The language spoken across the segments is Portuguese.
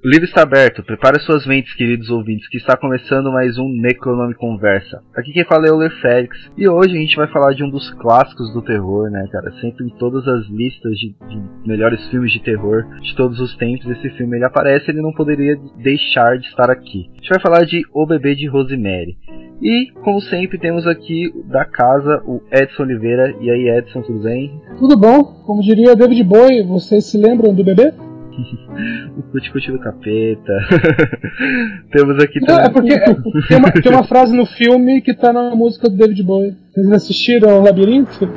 O livro está aberto, prepare suas mentes, queridos ouvintes, que está começando mais um Necronome Conversa. Aqui quem fala é o Ler Félix, e hoje a gente vai falar de um dos clássicos do terror, né, cara? Sempre em todas as listas de, de melhores filmes de terror de todos os tempos, esse filme ele aparece, ele não poderia deixar de estar aqui. A gente vai falar de O Bebê de Rosemary. E, como sempre, temos aqui da casa o Edson Oliveira. E aí, Edson, tudo bem? Tudo bom? Como diria David Bowie, vocês se lembram do bebê? o cuticute do capeta. Temos aqui também. Não, é porque tem uma, tem uma frase no filme que tá na música do David Bowie. Vocês assistiram o Labirinto?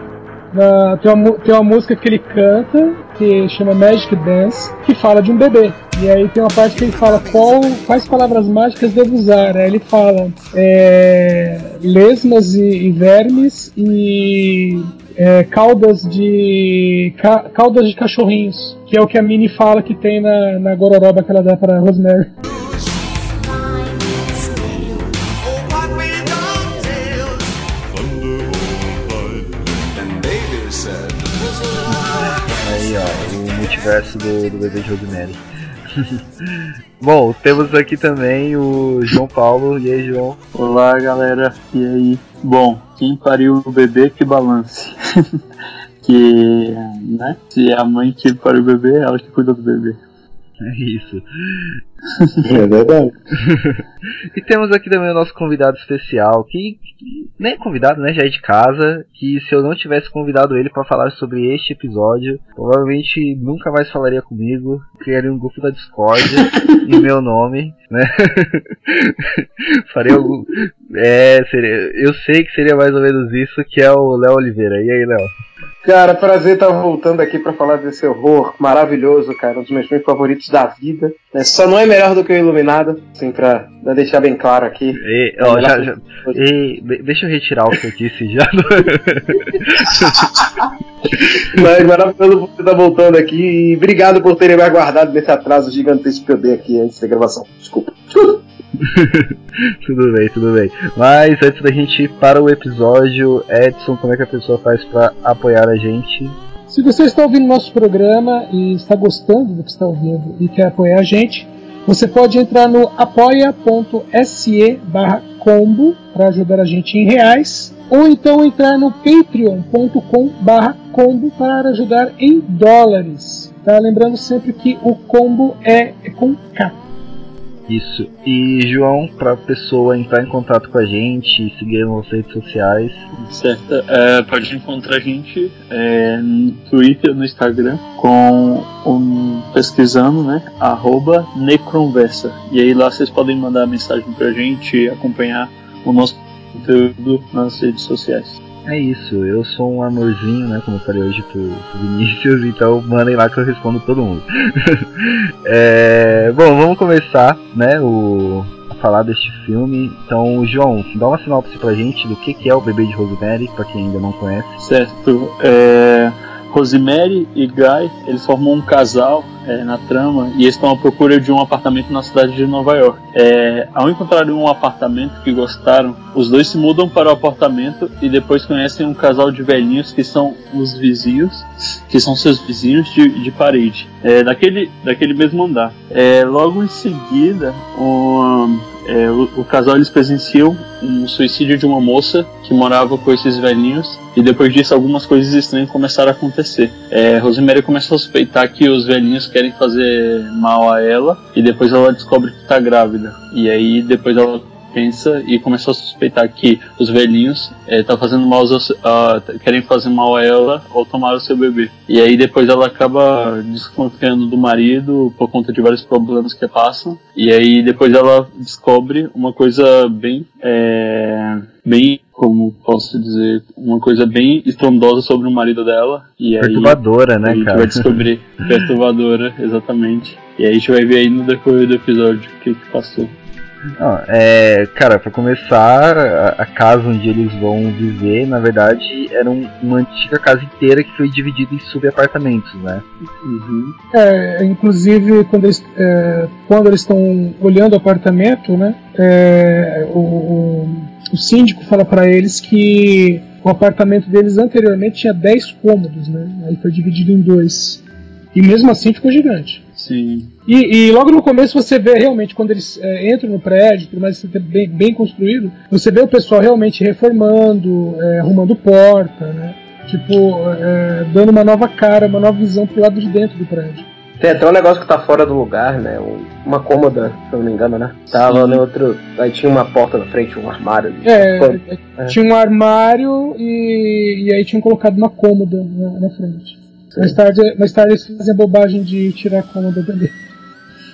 Na, tem, uma, tem uma música que ele canta que chama Magic Dance, que fala de um bebê. E aí tem uma parte que ele fala qual, quais palavras mágicas devo usar. Aí ele fala é, lesmas e, e vermes e é, caudas de ca, caudas de cachorrinhos, que é o que a Minnie fala que tem na, na gororoba que ela dá para Rosemary. Aí ó, o multiverso do, do bebê de Rosemary. Bom, temos aqui também o João Paulo. E aí, João? Olá, galera. E aí? Bom, quem pariu o bebê que balance. que, né? Se é a mãe que pariu o bebê, é ela que cuida do bebê. É isso. É verdade. e temos aqui também o nosso convidado especial, que nem é convidado, né? Já é de casa. Que se eu não tivesse convidado ele para falar sobre este episódio, provavelmente nunca mais falaria comigo. Criaria um grupo da Discord em meu nome, né? Faria algum. É, seria... eu sei que seria mais ou menos isso, que é o Léo Oliveira. E aí, Léo? Cara, prazer estar voltando aqui para falar desse horror maravilhoso, cara, um dos meus filmes favoritos da vida. Só não é melhor do que o Iluminado, assim, pra deixar bem claro aqui. E, ó, é já, já, e, deixa eu retirar o que eu disse já. Mas maravilhoso você estar voltando aqui e obrigado por terem me aguardado nesse atraso gigantesco que eu dei aqui antes da gravação. Desculpa. tudo bem, tudo bem. Mas antes da gente ir para o episódio, Edson, como é que a pessoa faz para apoiar a gente? Se você está ouvindo nosso programa e está gostando do que está ouvindo e quer apoiar a gente, você pode entrar no apoia.se combo para ajudar a gente em reais, ou então entrar no patreon.com combo para ajudar em dólares. Tá? Lembrando sempre que o combo é com K. Isso. E João, para a pessoa entrar em contato com a gente, seguir nas redes sociais. Certo. É, pode encontrar a gente é, no Twitter, no Instagram, com um, pesquisando, né? Arroba Necronversa. E aí lá vocês podem mandar mensagem pra gente, acompanhar o nosso conteúdo nas redes sociais. É isso, eu sou um amorzinho, né? Como eu falei hoje pro, pro Vinícius, então mandem lá que eu respondo todo mundo. é, bom, vamos começar, né? O, a falar deste filme. Então, João, dá uma sinopse pra gente do que, que é o Bebê de Rosemary, pra quem ainda não conhece. Certo, é. Rosemary e Guy, eles formam um casal é, na trama e estão à procura de um apartamento na cidade de Nova York. É, ao encontrarem um apartamento que gostaram, os dois se mudam para o apartamento e depois conhecem um casal de velhinhos que são os vizinhos, que são seus vizinhos de, de parede, é, daquele, daquele mesmo andar. É, logo em seguida, um, é, o, o, casal eles presenciam um suicídio de uma moça que morava com esses velhinhos e depois disso algumas coisas estranhas começaram a acontecer. É, Rosemary começa a suspeitar que os velhinhos querem fazer mal a ela e depois ela descobre que está grávida e aí depois ela pensa e começou a suspeitar que os velhinhos estão fazendo mal, uh, querem fazer mal a ela ou tomar o seu bebê. E aí depois ela acaba desconfiando do marido por conta de vários problemas que passam. E aí depois ela descobre uma coisa bem. É, bem, como posso dizer, uma coisa bem estrondosa sobre o marido dela. E perturbadora, aí, né, a gente cara? vai descobrir. perturbadora, exatamente. E aí a gente vai ver aí no decorrer do episódio o que, que passou. Não, é, cara, para começar, a, casa onde eles vão viver, na verdade, era um, uma antiga casa inteira que foi dividida em subapartamentos, né? Uhum. É, inclusive, quando eles é, estão olhando o apartamento, né, é, o, o, o síndico fala para eles que o apartamento deles anteriormente tinha 10 cômodos, né? Aí foi dividido em dois. E mesmo assim ficou gigante. Sim. E, e, logo no começo você vê realmente, quando eles é, entram no prédio, tudo mais bem, bem construído, você vê o pessoal realmente reformando, é, arrumando porta, né? Tipo, é, dando uma nova cara, uma nova visão pro lado de dentro do prédio. Tem até um negócio que tá fora do lugar, né? Uma cômoda, se eu não me engano, né? Tava no outro. Aí tinha uma porta na frente, um armário. É, é. tinha um armário e, e aí tinham colocado uma cômoda na, na frente. Mais tarde, mais tarde eles fazem a bobagem de tirar a cômoda dali.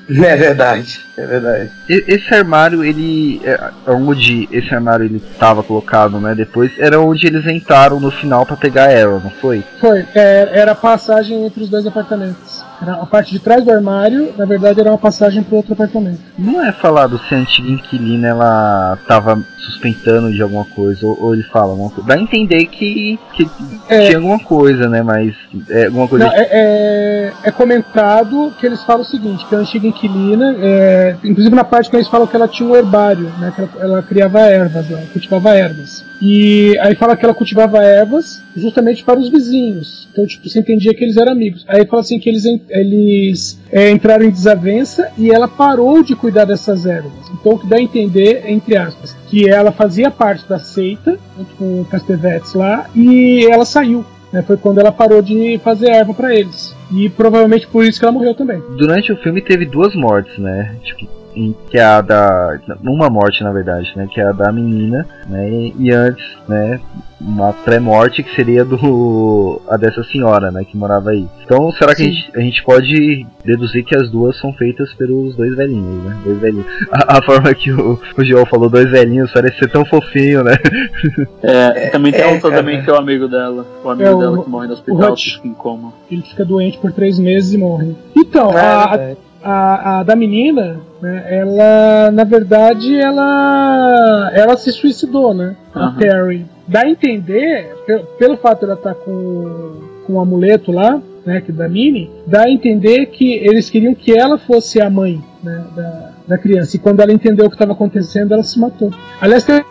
É verdade, é verdade. Esse armário, ele. É, onde esse armário ele estava colocado, né? Depois era onde eles entraram no final para pegar ela, não foi? Foi, é, era a passagem entre os dois apartamentos. A parte de trás do armário, na verdade, era uma passagem para outro apartamento. Não é falado se a antiga inquilina ela tava suspeitando de alguma coisa, ou, ou ele fala alguma coisa. Dá a entender que, que é, tinha alguma coisa, né? Mas é alguma coisa. Não, é, é, é, comentado que eles falam o seguinte: que a antiga inquilina, é, inclusive na parte que eles falam que ela tinha um herbário, né? Que ela, ela criava ervas, ela cultivava ervas. E aí fala que ela cultivava ervas justamente para os vizinhos. Então, tipo, você entendia que eles eram amigos. Aí fala assim que eles, eles é, entraram em desavença e ela parou de cuidar dessas ervas. Então, o que dá a entender, entre aspas, que ela fazia parte da seita, junto com o Castevetes lá, e ela saiu. Né? Foi quando ela parou de fazer erva para eles. E provavelmente por isso que ela morreu também. Durante o filme teve duas mortes, né? Tipo, em, que é a da. Uma morte, na verdade, né? Que é a da menina, né? E, e antes, né? Uma pré-morte que seria do. a dessa senhora, né? Que morava aí. Então, será que a gente, a gente, pode deduzir que as duas são feitas pelos dois velhinhos, né? Dois velhinhos. A, a forma que o, o João falou, dois velhinhos, parece ser tão fofinho, né? É, também tem outro também que é o amigo dela. O amigo É, o- dela que morre no hospital, que fica em coma. Ele fica doente por três meses e morre. Então, É, a, é. a, a da menina, né, ela, na verdade, ela, ela se suicidou, né? A Aham. Terry. Dá a entender, pelo, pelo fato de ela estar com, com o amuleto lá, né, que da Minnie, dá a entender que eles queriam que ela fosse a mãe né, da, da criança. E quando ela entendeu o que estava acontecendo, ela se matou. Aliás, tem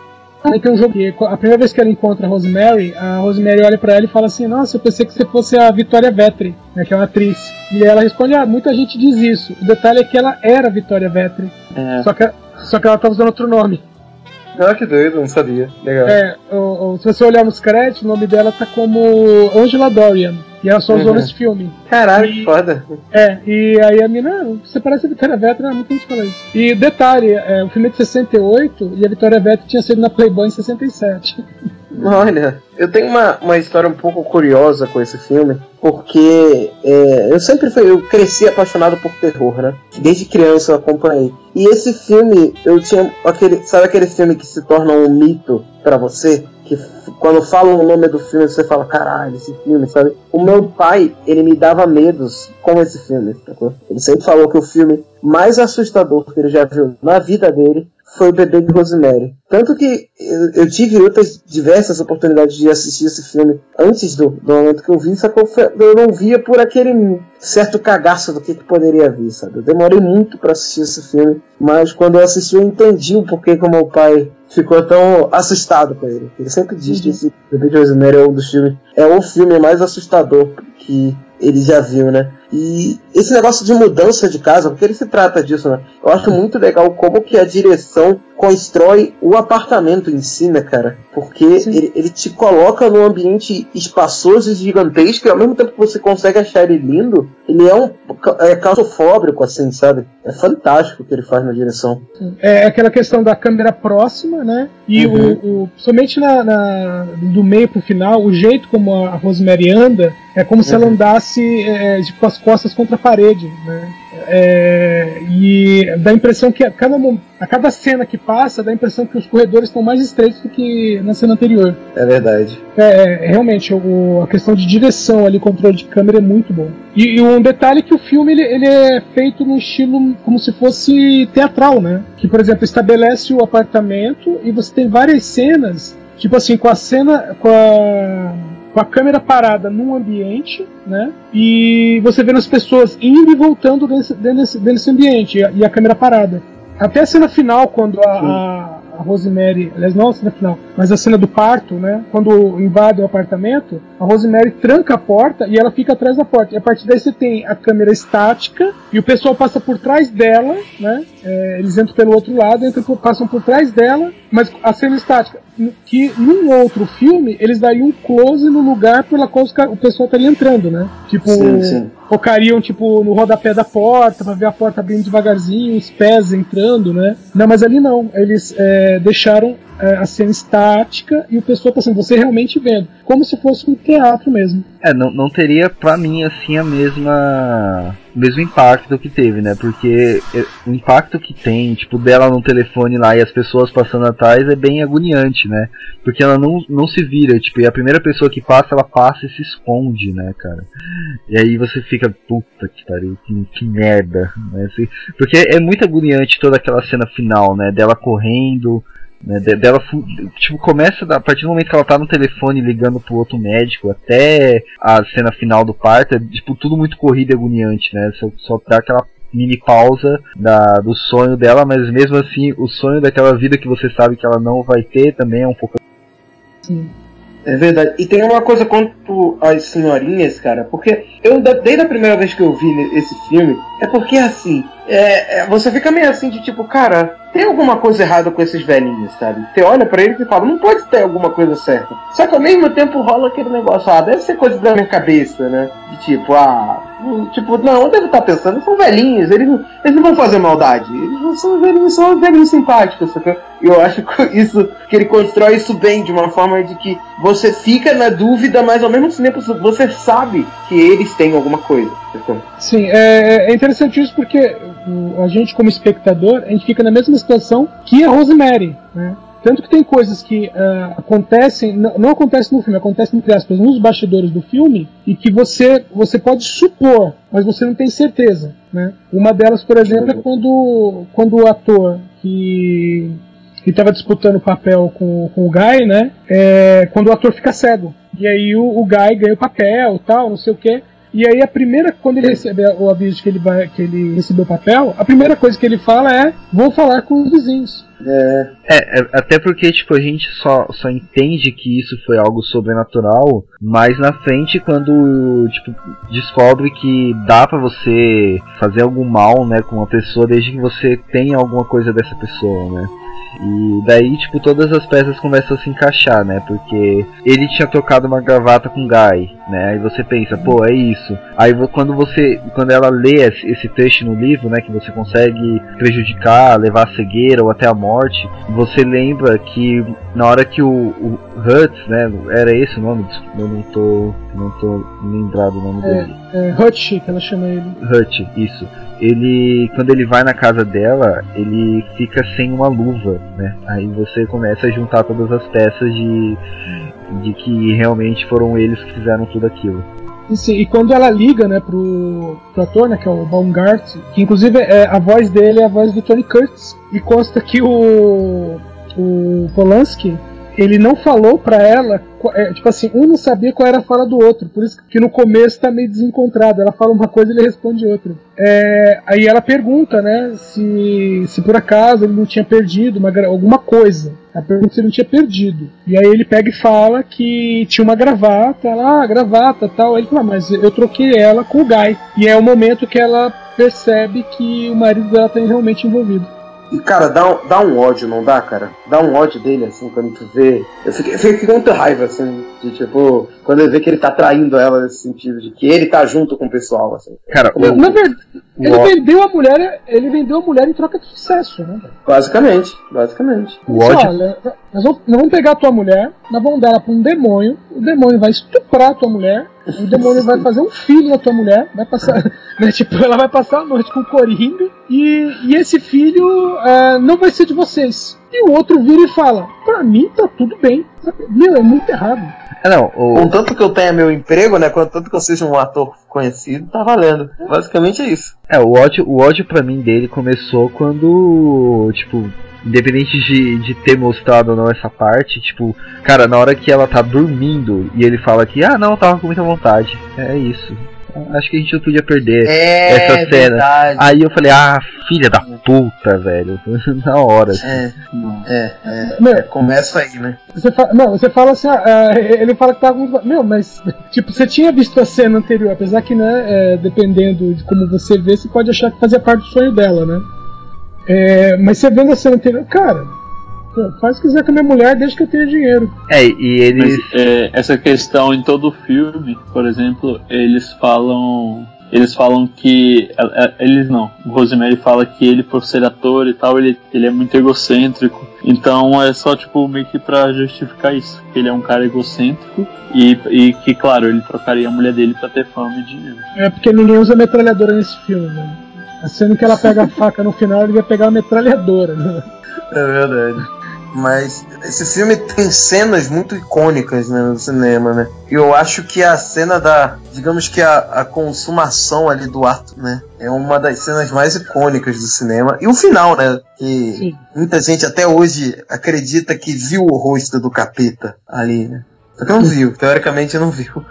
tem um jogo que a primeira vez que ela encontra a Rosemary, a Rosemary olha pra ela e fala assim: Nossa, eu pensei que você fosse a Victoria Vetri, né, que é uma atriz. E ela responde: Ah, muita gente diz isso. O detalhe é que ela era a Victoria Vetri, É, só que, só que ela tá usando outro nome. Ah, que doido, não sabia. Legal. É, o- o- se você olhar nos créditos, o nome dela tá como Angela Dorian. E ela só usou Uhum. nesse filme. Caralho, que foda. É, e aí a mina, "Ah, você parece a Vitória Vetri, ah, muita gente fala isso. E detalhe, é, o filme é de 68 e a Vitória Vetri tinha sido na Playboy em 67. Olha, eu tenho uma, uma história um pouco curiosa com esse filme, porque é, eu sempre fui, eu cresci apaixonado por terror, né? Desde criança eu acompanhei. E esse filme, eu tinha aquele, sabe aquele filme que se torna um mito pra você? Que quando falam o nome do filme você fala, caralho, esse filme, sabe? O meu pai, ele me dava medos com esse filme? Ele sempre falou que o filme mais assustador que ele já viu na vida dele foi o bebê de Rosemary. Tanto que eu, tive outras diversas oportunidades de assistir esse filme antes do, do momento que eu vi, só que eu, eu não via por aquele certo cagaço do que, que poderia vir, sabe? Eu demorei muito para assistir esse filme, mas quando eu assisti eu entendi o porquê que o meu pai ficou tão assustado com ele. Ele sempre diz que esse bebê de Rosemary é um dos filmes, é o filme mais assustador que ele já viu, né? E esse negócio de mudança de casa, porque ele se trata disso, né? Eu acho muito legal como que a direção constrói o apartamento em si, né, cara? Porque ele, ele, te coloca num ambiente espaçoso e gigantesco e ao mesmo tempo que você consegue achar ele lindo, ele é um é claustrofóbico, assim, sabe? É fantástico o que ele faz na direção. É aquela questão da câmera próxima, né? E uhum. o, o, somente na, na, do meio pro final, o jeito como a Rosemary anda é como uhum. se ela uhum. andasse é, tipo, com as costas contra a parede, né? É, e dá a impressão que a cada, a cada cena que passa, dá a impressão que os corredores estão mais estreitos do que na cena anterior. É verdade. É, é realmente, o, a questão de direção ali, controle de câmera é muito bom. E, e um detalhe é que o filme ele, ele é feito no estilo como se fosse teatral, né? Que, por exemplo, estabelece o apartamento e você tem várias cenas, tipo assim, com a cena. com a com a câmera parada num ambiente, né? E você vendo as pessoas indo e voltando dentro, desse, desse ambiente, e a, e a, câmera parada. Até a cena final, quando a, a, a Rosemary, aliás, não a cena final, mas a cena do parto, né? Quando invade o apartamento, a Rosemary tranca a porta e ela fica atrás da porta. E a partir daí você tem a câmera estática e o pessoal passa por trás dela, né? É, eles entram pelo outro lado, entram, passam por trás dela, mas a cena estática que num outro filme eles dariam um close no lugar pela qual o pessoal estaria entrando, né? Tipo, sim, sim. focariam tipo no rodapé da porta para ver a porta abrindo devagarzinho, os pés entrando, né? Não, mas ali não. Eles é, deixaram a cena estática e o pessoal passando, você realmente vendo, como se fosse um teatro mesmo. É, não, não teria pra mim assim a mesma mesmo impacto que teve, né? Porque é, o impacto que tem, tipo, dela no telefone lá e as pessoas passando atrás é bem agoniante, né? Porque ela não, não se vira, tipo, e a primeira pessoa que passa, ela passa e se esconde, né, cara? E aí você fica, puta que pariu, que, que merda, né? Assim, porque é muito agoniante toda aquela cena final, né? Dela correndo, né, dela, tipo, começa a partir do momento que ela tá no telefone ligando pro outro médico até a cena final do parto, é tipo, tudo muito corrido e agoniante, né? Só, só dá aquela mini pausa da, do sonho dela, mas mesmo assim, o sonho daquela vida que você sabe que ela não vai ter também é um pouco. Sim. É verdade. E tem uma coisa quanto às senhorinhas, cara, porque eu, desde a primeira vez que eu vi esse filme, é porque assim, é, é, você fica meio assim de tipo, cara, tem alguma coisa errada com esses velhinhos, sabe? Você olha para eles e fala, não pode ter alguma coisa certa. Só que ao mesmo tempo rola aquele negócio, ah, deve ser coisa da minha cabeça, né? De tipo, ah, tipo, não, eu devo estar pensando, eles são velhinhos, eles não, eles não vão fazer maldade. Eles são velhinhos, são velhinhos simpáticos, sabe? Eu acho que isso, que ele constrói isso bem, de uma forma de que você fica na dúvida, mas ao mesmo tempo você sabe que eles têm alguma coisa. Sim, é, é interessante isso porque a gente, como espectador, a gente fica na mesma situação que a Rosemary, né? Tanto que tem coisas que uh, acontecem, não, não acontecem no filme, acontecem entre aspas nos bastidores do filme e que você, você pode supor, mas você não tem certeza. Né? Uma delas, por exemplo, é quando, quando o ator que estava disputando o papel com, com o Guy, né? É, quando o ator fica cego. E aí o, o Guy ganha o papel tal, não sei o que. E aí a primeira, quando ele recebe o aviso que ele vai, que ele recebeu o papel, a primeira coisa que ele fala é: vou falar com os vizinhos. É. é, é, até porque tipo a gente só, só entende que isso foi algo sobrenatural mais na frente quando tipo descobre que dá para você fazer algum mal, né, com uma pessoa desde que você tenha alguma coisa dessa pessoa, né? E daí, tipo, todas as peças começam a se encaixar, né? Porque ele tinha trocado uma gravata com Guy, né? Aí você pensa, pô, é isso. Aí quando você, quando ela lê esse texto no livro, né, que você consegue prejudicar, levar a cegueira ou até a morte, você lembra que na hora que o, o Hutz, né, era esse o nome? Eu não tô, não tô lembrado o nome é, dele. É Hutch, que ela chama ele. Hutch, isso ele quando ele vai na casa dela, ele fica sem uma luva, né? Aí você começa a juntar todas as peças de de que realmente foram eles que fizeram tudo aquilo. E, sim, e quando ela liga, né, pro, pro ator, né, que é o Baumgart, que inclusive é, a voz dele é a voz do Tony Curtis, e consta que o o Polanski ele não falou pra ela, é, tipo assim, um não sabia qual era a fala do outro, por isso que no começo tá meio desencontrado. Ela fala uma coisa e ele responde outra. É, aí ela pergunta, né, se, se por acaso ele não tinha perdido uma, alguma coisa. Ela pergunta se ele não tinha perdido. E aí ele pega e fala que tinha uma gravata, ela, ah, gravata tal. Aí ele fala, "Ah, mas eu troquei ela com o Guy. E é o momento que ela percebe que o marido dela tá realmente envolvido. E, cara, dá um, dá um ódio, não dá, cara? Dá um ódio dele, assim, quando tu vê. Eu fiquei, eu fiquei com muita raiva, assim, de tipo, quando ele vê que ele tá traindo ela nesse sentido, de que ele tá junto com o pessoal, assim. Cara, o, Na verdade, ele vendeu a mulher, ele vendeu a mulher em troca de sucesso, né? Basicamente, basicamente. o ódio. Olha, nós vamos, nós vamos pegar a tua mulher, nós vamos dar ela pra um demônio, o demônio vai estuprar a tua mulher, o demônio vai fazer um filho na tua mulher, vai passar, né, tipo, ela vai passar a noite com o coringa, e, e esse filho ah, não vai ser de vocês. E o outro vira e fala, pra mim tá tudo bem. Meu, é muito errado. Ah, não, o, Contanto que eu tenha meu emprego, né? Contanto que eu seja um ator conhecido, tá valendo. Basicamente é isso. É, o ódio, o ódio pra mim dele começou quando, tipo, independente de, de ter mostrado ou não essa parte, tipo, cara, na hora que ela tá dormindo e ele fala que, ah, não, eu tava com muita vontade. É isso. Acho que a gente não podia perder. É, Essa cena. verdade. Aí eu falei, ah, filha da puta, velho. na hora. assim. É, é, é. Meu, Começa aí, né? Você fala, não, você fala assim, ah, ah, ele fala que tá com. Meu, mas, tipo, você tinha visto a cena anterior, apesar que, né, é, dependendo de como você vê, você pode achar que fazia parte do sonho dela, né? É, mas você vendo a cena anterior, cara, faz o que quiser com a minha mulher desde que eu tenha dinheiro. É, e eles. Mas, é, essa questão em todo o filme, por exemplo, eles falam. Eles falam que. é, é, Eles não. O Rosemary fala que ele, por ser ator e tal, ele, ele é muito egocêntrico. Então é só, tipo, meio que pra justificar isso. Que ele é um cara egocêntrico e, e que, claro, ele trocaria a mulher dele pra ter fama e dinheiro. É porque ninguém usa metralhadora nesse filme, né? A cena que ela pega a faca no final, ele vai pegar a metralhadora, né? É verdade. Mas esse filme tem cenas muito icônicas né, no cinema, né? E eu acho que a cena da. Digamos que a, a consumação ali do ato, né? É uma das cenas mais icônicas do cinema. E o final, né? Que Sim. muita gente até hoje acredita que viu o rosto do capeta ali, né? Só que não viu, teoricamente não viu.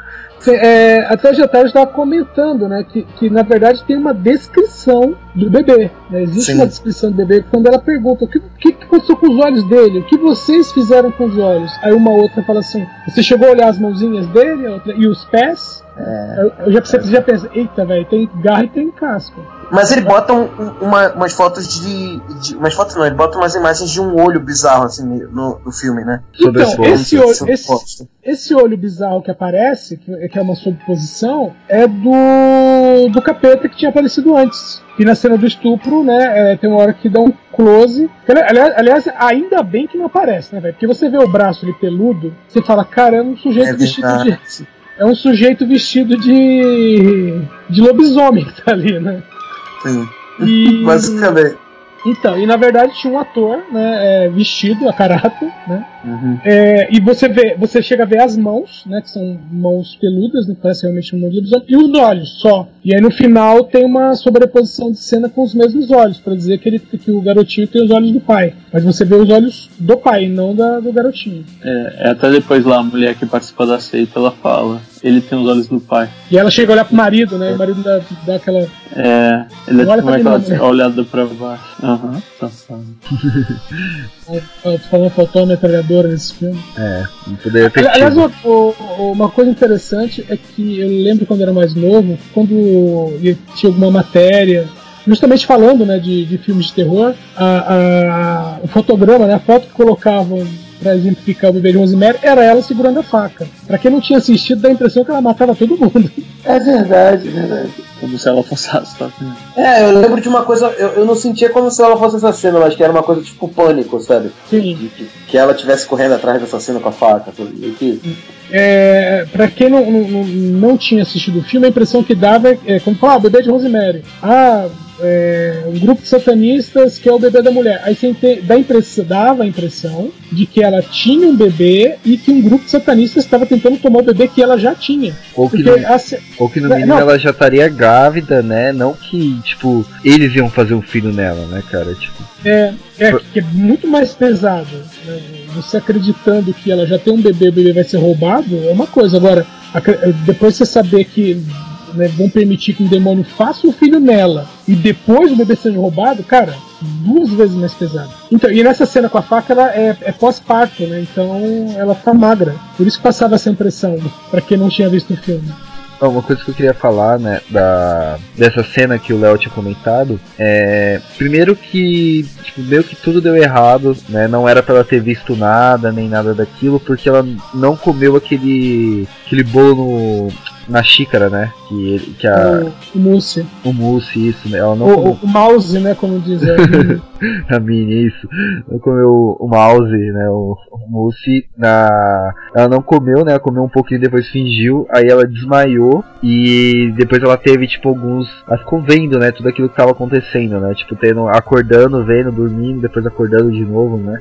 É, até já tarde estava comentando, né, que, que na verdade tem uma descrição do bebê. né? Existe Sim. uma descrição do bebê quando ela pergunta o que, que que aconteceu com os olhos dele, o que vocês fizeram com os olhos. Aí uma outra fala assim: você chegou a olhar as mãozinhas dele outra, e os pés? Eu, eu já, você já pensa: eita, velho, tem garra e tem casco. Mas ele bota um- um- uma- umas fotos de, de- Umas fotos não, ele bota umas imagens de um olho bizarro assim no, no filme, né? Então, esse olho, Sobre esse, esse olho bizarro que aparece, que, que é uma sobreposição, é do, do capeta que tinha aparecido antes. E na cena do estupro, né, é, tem uma hora que dá um close. Que, aliás, aliás, ainda bem que não aparece, né, velho? Porque você vê o braço ali peludo, você fala, cara, é um sujeito É vestido de. É um sujeito vestido de. de lobisomem que tá ali, né? Sim. E, Basicamente. então, e na verdade tinha um ator, né, é, vestido a caráter, né? Uhum. É, e você vê, você chega a ver as mãos, né? Que são mãos peludas, né? Parece realmente um mão de lobisomem, e os olhos só. E aí no final tem uma sobreposição de cena com os mesmos olhos, pra dizer que, ele, que o garotinho tem os olhos do pai. Mas você vê os olhos do pai, não da, do garotinho. É, é até depois lá a mulher que participa da seita, ela fala. Ele tem os olhos do pai. E ela chega a olhar pro marido, né? E o marido dá, dá aquela. É, ele é Olha como é que ela né? olhada pra baixo. Aham, tá falando. Falando faltou uma metralhadora nesse filme. É, não poderia ter Ali- Aliás, tido. o- o- uma coisa interessante é que eu lembro quando eu era mais novo, quando tinha alguma matéria, justamente falando né, de, de filmes de terror, a- a- o fotograma, né, a foto que colocavam pra exemplificar o bebê de Rosemary era ela segurando a faca. Pra quem não tinha assistido, dá a impressão que ela matava todo mundo. É verdade, verdade. Como se ela fosse assassina. É, eu lembro de uma coisa, eu, eu não sentia como se ela fosse assassina, mas que era uma coisa tipo pânico, sabe? Sim. De que, que ela estivesse correndo atrás do assassino com a faca, sabe? E que, É, pra quem não, não, não- não tinha assistido o filme, a impressão que dava é, é como falar, ah, bebê de Rosemary. Ah, é, um grupo de satanistas que é o bebê da mulher. Aí você ente- dá a impressão, dava a impressão de que ela tinha um bebê e que um grupo de satanistas estava tentando tomar o bebê que ela já tinha. Ou que, Porque no, a ce- ou que no mínimo não. ela já estaria grávida, né? Não que, tipo, eles iam fazer um filho nela, né, cara? Tipo, é, é, que é muito mais pesado. né? Você acreditando que ela já tem um bebê, o bebê vai ser roubado, é uma coisa. Agora, depois você saber que né, vão permitir que um demônio faça um filho nela e depois o bebê seja roubado, cara, duas vezes mais pesado. Então, e nessa cena com a faca, ela é, é pós-parto, né? Então ela tá magra. Por isso passava essa impressão, pra quem não tinha visto o filme. Uma coisa que eu queria falar, né, da, dessa cena que o Léo tinha comentado, é. Primeiro que, tipo, meio que tudo deu errado, né? Não era pra ela ter visto nada, nem nada daquilo, porque ela não comeu aquele. aquele bolo no, na xícara, né? Que, ele- que a, O, o Mousse. o mousse, isso, né? Ela não O, o, o mouse, né? Como diz a Minnie, isso. Não comeu o mouse, né? O, o mousse na. Ela não comeu, né? Ela comeu um pouquinho depois fingiu. Aí ela desmaiou. E depois ela teve, tipo, alguns. Ela ficou vendo, né? Tudo aquilo que tava acontecendo, né? Tipo, tendo, acordando, vendo, dormindo, depois acordando de novo, né?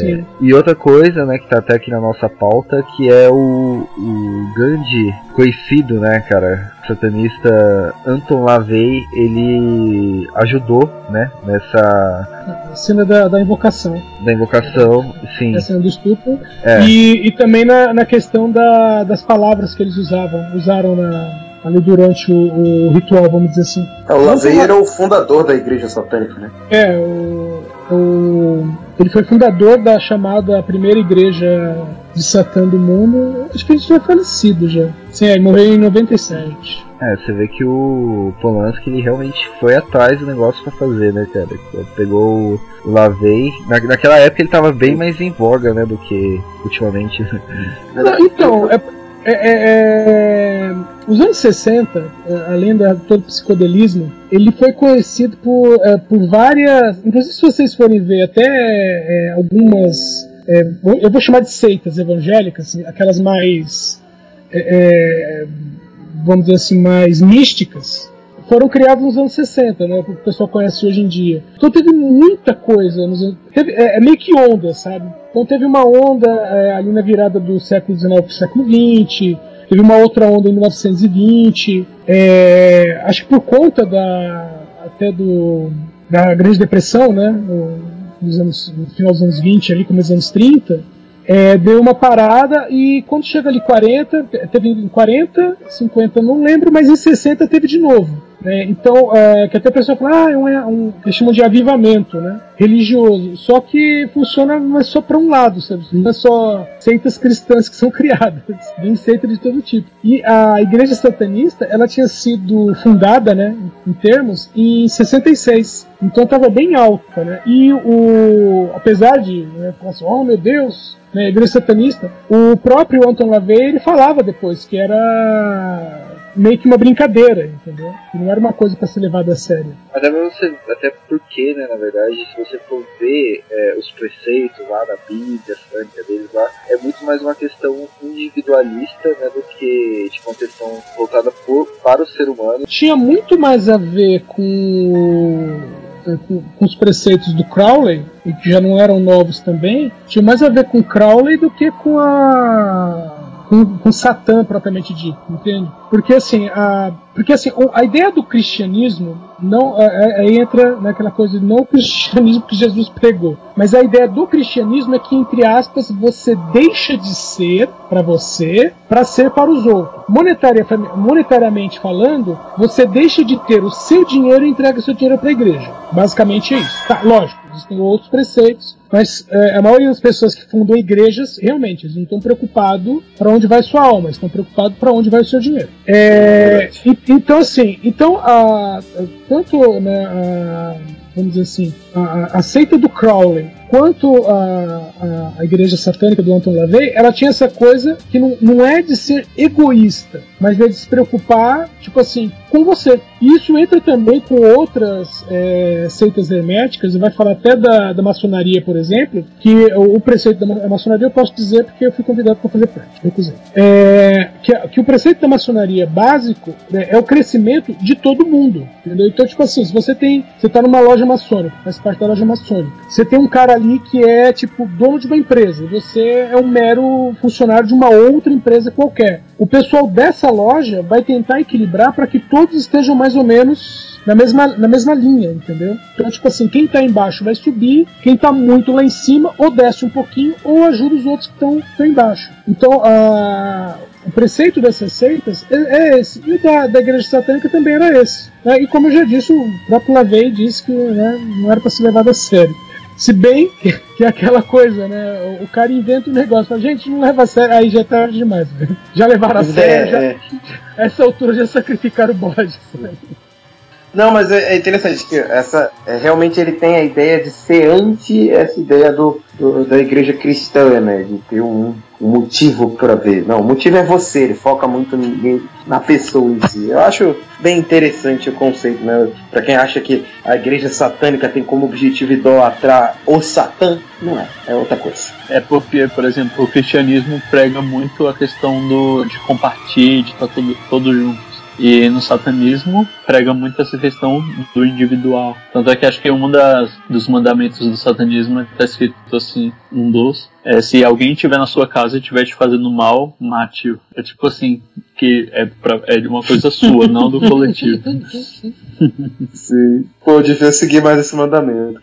Sim. E outra coisa, né, que tá até aqui na nossa pauta, que é o, o grande conhecido, né, cara, satanista Anton LaVey, ele ajudou, né, nessa A cena da, da invocação. da invocação, sim, A cena do estupro. é, E, e também na, na questão da, das palavras que eles usavam, usaram na, ali durante o, o ritual, vamos dizer assim. É, o Lavey era o fundador da igreja satânica, né? É, o, o, ele foi fundador da chamada primeira igreja de Satã do mundo. Acho que ele já é falecido já. Sim, ele morreu em 97. é, você vê que o Polanski, ele realmente foi atrás do negócio pra fazer, né, cara, pegou o LaVey, na, naquela época ele tava bem mais em voga, né, do que ultimamente, Não, então, é, é- é- é- os anos 60, é, além de todo psicodelismo, ele foi conhecido por, é, por várias. Inclusive, se vocês forem ver até é, algumas. eu vou chamar de seitas evangélicas, assim, aquelas mais. vamos dizer assim, mais místicas. Foram criadas nos anos 60, né? O que o pessoal conhece hoje em dia. Então teve muita coisa. Nos, teve- é, é meio que onda, sabe? Então teve uma onda é, ali na virada do século XIX para o século XX. Teve uma outra onda em 1920. é, acho que por conta da até do da Grande Depressão, né? No, nos anos, no final dos anos 20, ali, começo dos anos 30, é, deu uma parada e quando chega ali 40, teve em 40, 50, não lembro, mas em 60 teve de novo. Né? Então, é, que até a pessoa fala, ah, é um, um, eles chamam de avivamento né? religioso. Só que funciona mas só para um lado, sabe? Não é só seitas cristãs que são criadas, vem seita de todo tipo. E a igreja satanista, ela tinha sido fundada, né, em termos, em 66. Então estava bem alta, né? E o, apesar de, né, assim, oh meu Deus, né, igreja satanista, o próprio Anton LaVey ele falava depois que era meio que uma brincadeira, entendeu? Não era uma coisa para ser levada a sério. Até você, até porque, né, na verdade, se você for ver é, os preceitos lá da Bíblia, a sânica deles lá, é muito mais uma questão individualista, né, do que tipo, uma questão voltada por, para o ser humano. Tinha muito mais a ver com com, com os preceitos do Crowley, e que já não eram novos também, tinha mais a ver com Crowley do que com a com, com Satã propriamente dito, entende? Porque assim, a, porque assim, a ideia do cristianismo não é, é- aí entra naquela coisa não o cristianismo que Jesus pregou, mas a ideia do cristianismo é que entre aspas você deixa de ser para você para ser para os outros. Monetaria, monetariamente falando, você deixa de ter o seu dinheiro e entrega o seu dinheiro para a igreja. Basicamente é isso. Tá, lógico, existem outros preceitos, mas é, a maioria das pessoas que fundam igrejas, realmente, eles não estão preocupados para onde vai sua alma, eles estão preocupados para onde vai o seu dinheiro. É, e- então, assim, então, a, tanto né, a, vamos dizer assim, a, a seita do Crowley quanto a, a, a, igreja satânica do Anton LaVey, ela tinha essa coisa que não, não é de ser egoísta, mas é de se preocupar, tipo assim, com você. E isso entra também com outras é, seitas herméticas, e vai falar até da, da maçonaria, por exemplo, que o, o preceito da maçonaria eu posso dizer porque eu fui convidado para fazer parte, recusei. É, que, que o preceito da maçonaria básico né, é o crescimento de todo mundo, entendeu? Então, tipo assim, se você tem, você tá numa loja maçônica, faz parte da loja maçônica, você tem um cara ali que é tipo dono de uma empresa, você é um mero funcionário de uma outra empresa qualquer. O pessoal dessa loja vai tentar equilibrar para que todos estejam mais ou menos na mesma, na mesma linha, entendeu? Então, tipo assim, quem tá embaixo vai subir, quem tá muito lá em cima, ou desce um pouquinho, ou ajuda os outros que estão embaixo. Então, a, o preceito dessas seitas é, é esse. E o da, da igreja satânica também era esse. Né? E como eu já disse, o próprio Lavey disse que né, não era para ser levado a sério. Se bem que, que é aquela coisa, né? O, o, cara inventa um negócio, fala, gente, não leva a sério, aí já é tarde demais. Já levaram a sério, é, já, é. essa altura já sacrificaram o bode. Não, mas é, é, interessante que essa é, realmente ele tem a ideia de ser anti essa ideia do, do da igreja cristã, né? De ter um, um motivo para ver. Não, o motivo é você. Ele foca muito na pessoa em si. Eu acho bem interessante o conceito, né? Para quem acha que a igreja satânica tem como objetivo idolatrar o Satã, não é. É outra coisa. É porque, por exemplo, o cristianismo prega muito a questão do de compartilhar, de estar tá todo, todo junto. E no satanismo prega muito essa questão do individual. Tanto é que acho que um das, dos mandamentos do satanismo está escrito assim, um dos, é se alguém estiver na sua casa e estiver te fazendo mal, mate-o. É tipo assim, que é, pra, é de uma coisa sua, não do coletivo. Sim. Pô, eu devia seguir mais esse mandamento.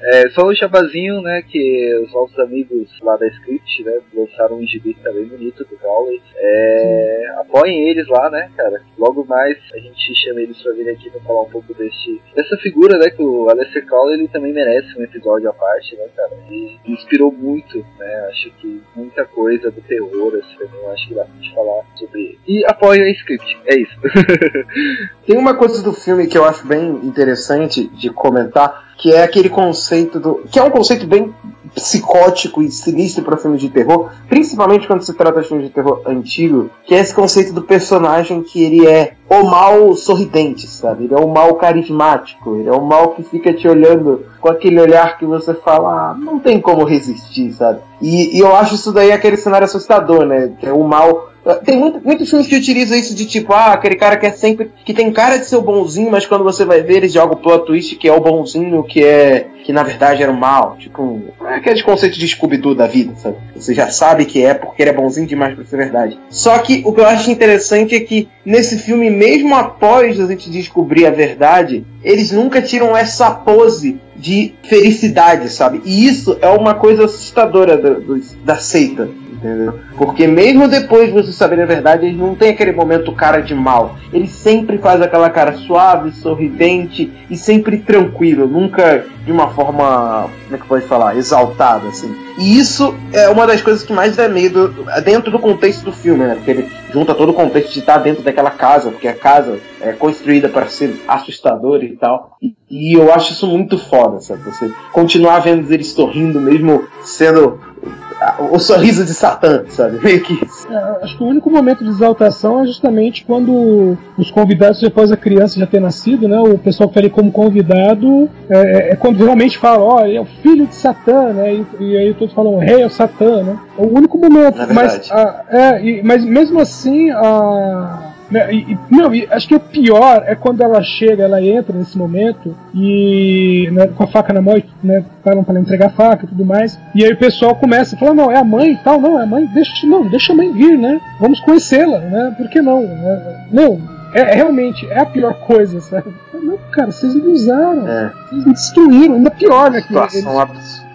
é, só um chabazinho, né, que os nossos amigos lá da Script, né, lançaram um gibi que tá bonito do Crowley. É, apoiem eles lá, né, cara. Logo mais a gente chama eles pra vir aqui pra falar um pouco deste, dessa figura, né, que o Aleister Crowley ele também merece um episódio à parte, né, cara. E inspirou muito, né, acho que muita coisa do terror, assim, eu acho que gente falar sobre. E apoiem a Script, é isso. Tem uma coisa do filme que eu acho bem interessante de comentar, que é aquele conceito do. que é um conceito bem psicótico e sinistro para filmes de terror, principalmente quando se trata de filmes de terror antigo, que é esse conceito do personagem que ele é o mal sorridente, sabe? Ele é o mal carismático, ele é o mal que fica te olhando com aquele olhar que você fala, ah, não tem como resistir, sabe? E, e eu acho isso daí aquele cenário assustador, né? Que é o mal tem muito, muitos filmes que utilizam isso de tipo, ah, aquele cara que é sempre. que tem cara de ser o bonzinho, mas quando você vai ver, ele joga o plot twist que é o bonzinho, que é. que na verdade era o mal. Tipo, é aquele conceito de Scooby-Doo da vida, sabe? Você já sabe que é porque ele é bonzinho demais pra ser verdade. Só que o que eu acho interessante é que nesse filme, mesmo após a gente descobrir a verdade, eles nunca tiram essa pose de felicidade, sabe? E isso é uma coisa assustadora do, do, da seita entendeu? Porque mesmo depois de você saber a verdade, ele não tem aquele momento cara de mal. Ele sempre faz aquela cara suave, sorridente e sempre tranquilo, nunca de uma forma, como é que pode falar, exaltada, assim. E isso é uma das coisas que mais dá medo dentro do contexto do filme, né? Porque ele junta todo o contexto de estar dentro daquela casa, porque a casa é construída para ser assustadora e tal. E eu acho isso muito foda, sabe? Você continuar vendo eles sorrindo, mesmo sendo o sorriso de Satã, sabe? Meio que isso. É, acho que o único momento de exaltação é justamente quando os convidados, depois da criança já ter nascido, né? O pessoal que tá ali como convidado é, é, é quando realmente fala, ó, oh, ele é o filho de Satã, né? E, e aí todos falam, o rei é o Satã, né? É o único momento. Mas, a, é, e, mas mesmo assim, a e, e, não, e acho que o pior é quando ela chega, ela entra nesse momento e né, com a faca na mão, né, param para entregar a faca e tudo mais. E aí o pessoal começa a falar: não, é a mãe e tal, não, é a mãe, deixa, não, deixa a mãe vir, né? Vamos conhecê-la, né? Por que não? Né? Não, é, é, realmente é a pior coisa, sabe? Não, cara, vocês me usaram, é. vocês me destruíram, ainda pior, né? Situação absurda.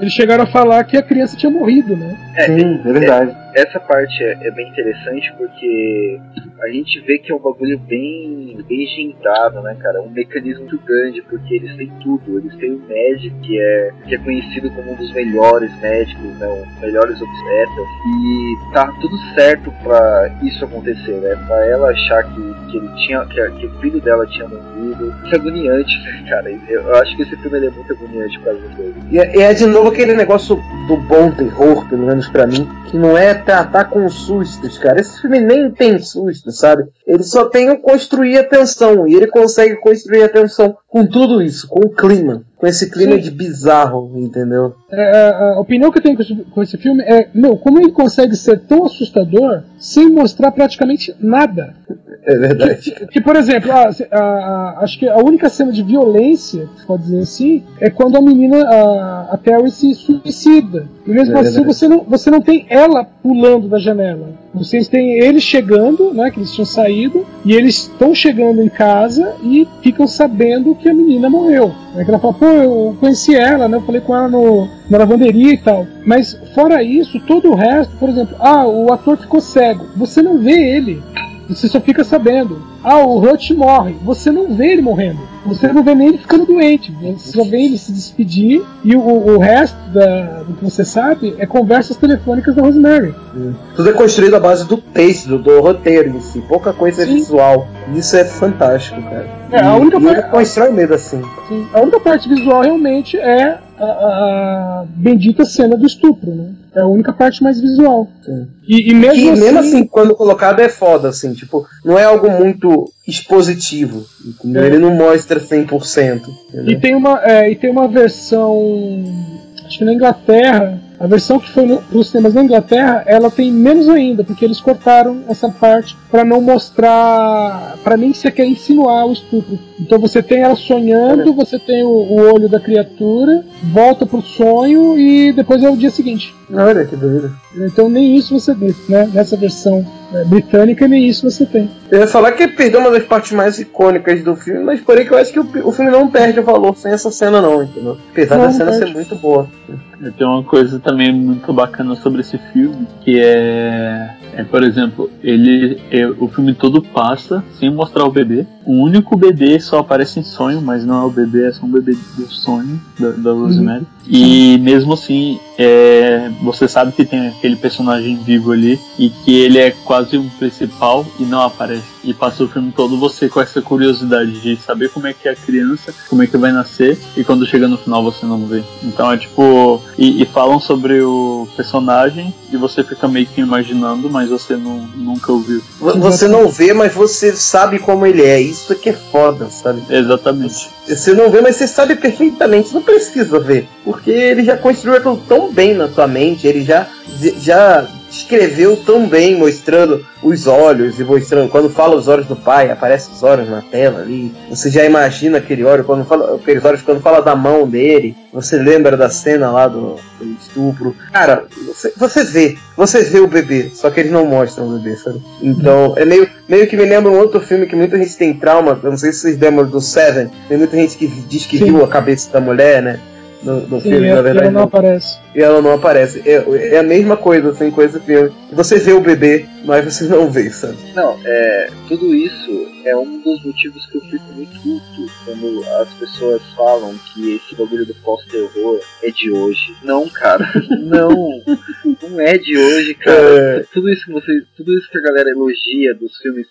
Eles chegaram a falar que a criança tinha morrido, né? É, Sim, é verdade. É, essa parte é, é, bem interessante porque a gente vê que é um bagulho bem, bem engendrado, né, cara? Um mecanismo muito grande, porque eles têm tudo. Eles têm o médico, que é, que é conhecido como um dos melhores médicos, né? Um dos melhores obstetras. E tá tudo certo pra isso acontecer, né? Pra ela achar que que ele tinha, que, que o filho dela tinha morrido. Isso é agoniante, né, cara? Eu, acho que esse filme é muito agoniante por causa disso. E é, e é de novo aquele negócio do bom terror, pelo menos pra mim, que não é tratar com sustos, cara. Esse filme nem tem susto, sabe? Ele só tem o construir a tensão, e ele consegue construir a tensão com tudo isso, com o clima. Com esse clima Sim. de bizarro, entendeu? É, a opinião que eu tenho com esse, filme é, meu, como ele consegue ser tão assustador sem mostrar praticamente nada. É verdade. Que, por exemplo, a- a- a- acho que a única cena de violência, que pode dizer assim, é quando a menina, a, a Terry, se suicida. E mesmo É assim, você não, você não tem ela pulando da janela. Vocês têm eles chegando, né, que eles tinham saído, e eles estão chegando em casa e ficam sabendo que a menina morreu. Né, que ela fala, pô, eu conheci ela, né, eu falei com ela no, na lavanderia e tal. Mas fora isso, todo o resto, por exemplo, ah, o ator ficou cego. Você não vê ele. Você só fica sabendo. Ah, o Hutch morre. Você não vê ele morrendo. Você não vê nem ele ficando doente. Você só vê ele se despedir. E o, o resto da- do que você sabe é conversas telefônicas da Rosemary. Tudo é construído à base do texto, do, roteiro em si. Pouca coisa é Sim. visual. Isso é fantástico, cara. É, a única e parte- constrói medo assim. Sim. A única parte visual realmente é a, a- bendita cena do estupro. Né? É a única parte mais visual. E, e mesmo, assim, mesmo assim, quando colocado é foda, assim, tipo, não é algo muito expositivo. entendeu? É. Ele não mostra 100%. E tem uma, é, e tem uma versão. Acho que na Inglaterra. A versão que foi para os cinemas na Inglaterra, ela tem menos ainda, porque eles cortaram essa parte para não mostrar. para nem sequer insinuar o estupro. Então você tem ela sonhando, você tem o, o olho da criatura, volta pro sonho e depois é o dia seguinte. Olha que doido. Então nem isso você vê, né? Nessa versão é, britânica, nem isso você tem. Eu ia falar que perdeu uma das partes mais icônicas do filme, mas porém que eu acho que o, o filme não perde o valor sem essa cena, não, entendeu? Apesar Não, da cena perde. ser muito boa. Tem uma coisa também muito bacana sobre esse filme, que é, é por exemplo, ele é- o filme todo passa sem mostrar o bebê. O único bebê só aparece em sonho, mas não é o bebê, é só um bebê do sonho da, da Rosemary. E mesmo assim, é, você sabe que tem aquele personagem vivo ali e que ele é quase um principal e não aparece. E passa o filme todo você com essa curiosidade de saber como é que é a criança, como é que vai nascer e quando chega no final você não vê. Então é tipo. E, e falam sobre o personagem e você fica meio que imaginando, mas você não, nunca ouviu. Você não vê, mas você sabe como ele é. Isso que é foda, sabe? Exatamente. Você não vê, mas você sabe perfeitamente. Não precisa ver. Porque ele já construiu aquilo tão bem na tua mente. Ele já, já escreveu tão bem, mostrando os olhos e mostrando. Quando fala os olhos do pai, aparece os olhos na tela ali. Você já imagina aquele olho. Quando fala, aqueles olhos quando fala da mão dele. Você lembra da cena lá do, do estupro. Cara, você, você vê. Você vê o bebê. Só que eles não mostram o bebê, sabe? Então, é meio, meio que me lembra um outro filme que muita gente tem trauma. Eu não sei se vocês lembram do Seven. Tem muita gente que diz que Sim. viu a cabeça da mulher, né? No, no Sim, filme, na ela, verdade. ela não não. aparece. E ela não aparece. É, é a mesma coisa, assim, com esse filme. Você vê o bebê, mas você não vê, sabe? Não, é, tudo isso é um dos motivos que eu fico muito puto quando as pessoas falam que esse bagulho do pós-terror é de hoje. Não, cara, não, não é de hoje, cara. Tudo isso que você, tudo isso que a galera elogia dos filmes,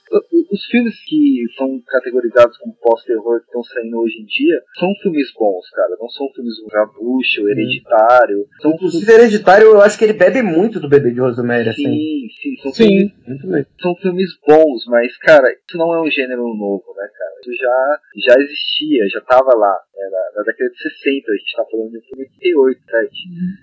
os filmes que são categorizados como pós-terror que estão saindo hoje em dia, são filmes bons, cara. Não são filmes Jabucha, o Hereditário. São Inclusive, Hereditário, eu acho que ele bebe muito do bebê de Rosemary, assim. Sim, sim, são Sim. filmes Muito bem. são filmes bons, mas, cara, isso não é um gênero novo, né, cara? Isso já, já existia, já tava lá, né, na, na década de 60, a gente tá falando de um filme de 68, certo?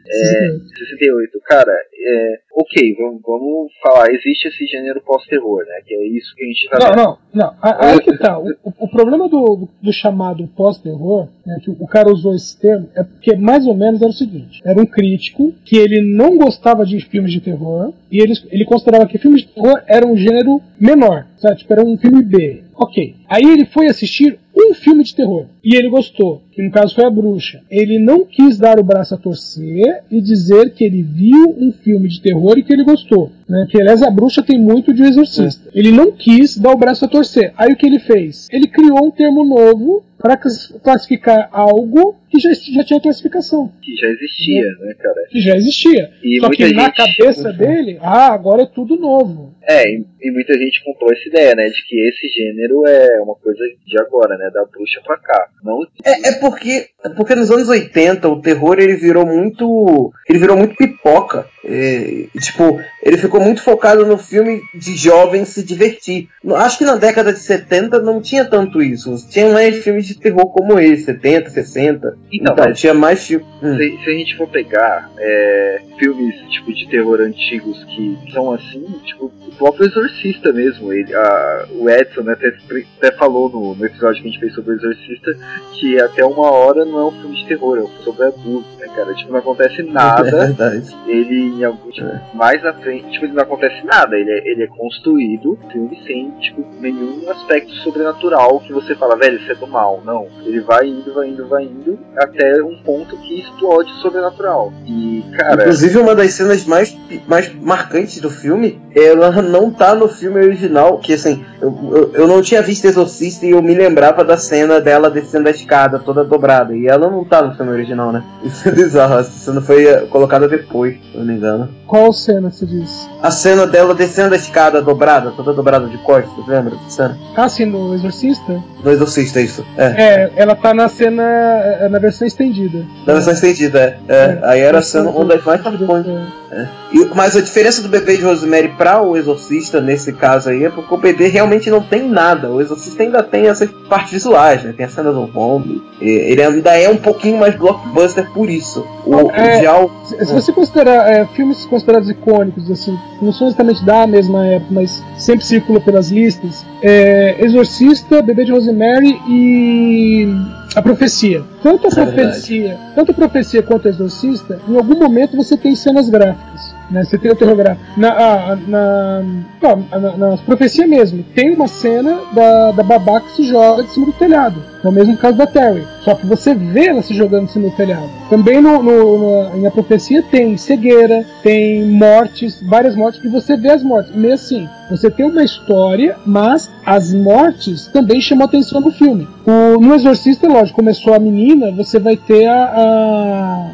É, 68, cara, é, ok, vamos, vamos falar, existe esse gênero pós-terror, né, que é isso que a gente tá Não, vendo. não, não. Aí que tá. O, o- problema do, do, do chamado pós-terror, né, que o, o cara usou esse termo, é porque mais ou menos era o seguinte: era um crítico que ele não gostava de filmes de terror e ele, ele considerava que de terror era um gênero menor, sabe? Tipo, era um filme B. Ok. Aí ele foi assistir um filme de terror e ele gostou, que no caso foi A Bruxa. Ele não quis dar o braço a torcer e dizer que ele viu um filme de terror e que ele gostou. Né? Que aliás a bruxa tem muito de um exorcista. Ele não quis dar o braço a torcer. Aí o que ele fez? Ele criou um termo novo para classificar algo que já, já tinha classificação. Que já existia, né, cara? Que já existia. E Só que muita na gente- cabeça dele, ah, agora é tudo novo. É, e muita gente comprou essa ideia, né? De que esse gênero é uma coisa de agora, né? Da bruxa pra cá. Não É, é porque é porque nos anos 80 o terror ele virou muito ele virou muito pipoca. É, tipo, ele ficou muito focado no filme de jovens se divertir. Acho que na década de 70 não tinha tanto isso. Tinha mais filmes de terror como esse, 70, 60. Então, Então, tinha mais filme. Hum. se, se a gente for pegar é, filmes tipo de terror antigos que são assim, tipo, o próprio Exorcista mesmo. Ele, a- o Edson né, até, até falou no, no episódio que a gente fez sobre o Exorcista que até uma hora não é um filme de terror, é um filme sobre abuso, né, cara? Tipo, não acontece É nada. verdade. ele em algum tipo, mais na frente, tipo, ele não acontece nada, ele é, ele é construído, filme sem, tipo, nenhum aspecto sobrenatural que você fala, velho, isso é do mal, não. Ele vai indo, vai indo, vai indo, até um ponto que explode sobrenatural. E, cara, Inclusive, uma das cenas mais, mais marcantes do filme, ela não tá no filme original, que assim, eu, eu, eu não tinha visto Exorcista e eu me lembrava da cena dela descendo a escada toda dobrada. E ela não tá no filme original, né? Isso é bizarro, essa cena foi eh, colocada depois, se eu não me engano. Qual cena você diz? A cena dela descendo a escada dobrada, toda dobrada de costas, lembra cena? Ah, sim, no Exorcista? No Exorcista, isso. É. É, ela tá na cena, é, na versão estendida. Na versão estendida, é. É, Aí era a cena das mais marcantes. É. E- mas a diferença do bebê de Rosemary para o Exorcista, nesse caso aí, é porque o bebê realmente não tem nada. O Exorcista ainda tem essas partes visuais, né? Tem a cena do Bomb. Ele ainda é um pouquinho mais blockbuster por isso. O, É. o- Se se você considerar é, filmes considerados icônicos, assim, não são exatamente da mesma época, mas sempre circula pelas listas, é, Exorcista, Bebê de Rosemary e A Profecia. Tanto a É verdade. Profecia, tanto a Profecia quanto o Exorcista, em algum momento você tem cenas gráficas. Né, você tem o terror gráfico. Na, ah, na, não, na, na profecia mesmo, tem uma cena da, da babá que se joga de cima do telhado. É o mesmo caso da Terry. Só que você vê ela se jogando cima do telhado. Também no, no, na, em A Profecia tem cegueira, tem mortes, várias mortes, e você vê as mortes. Meio assim, você tem uma história, mas as mortes também chamam a atenção no filme. O, no Exorcista, lógico, começou a menina, você vai ter a-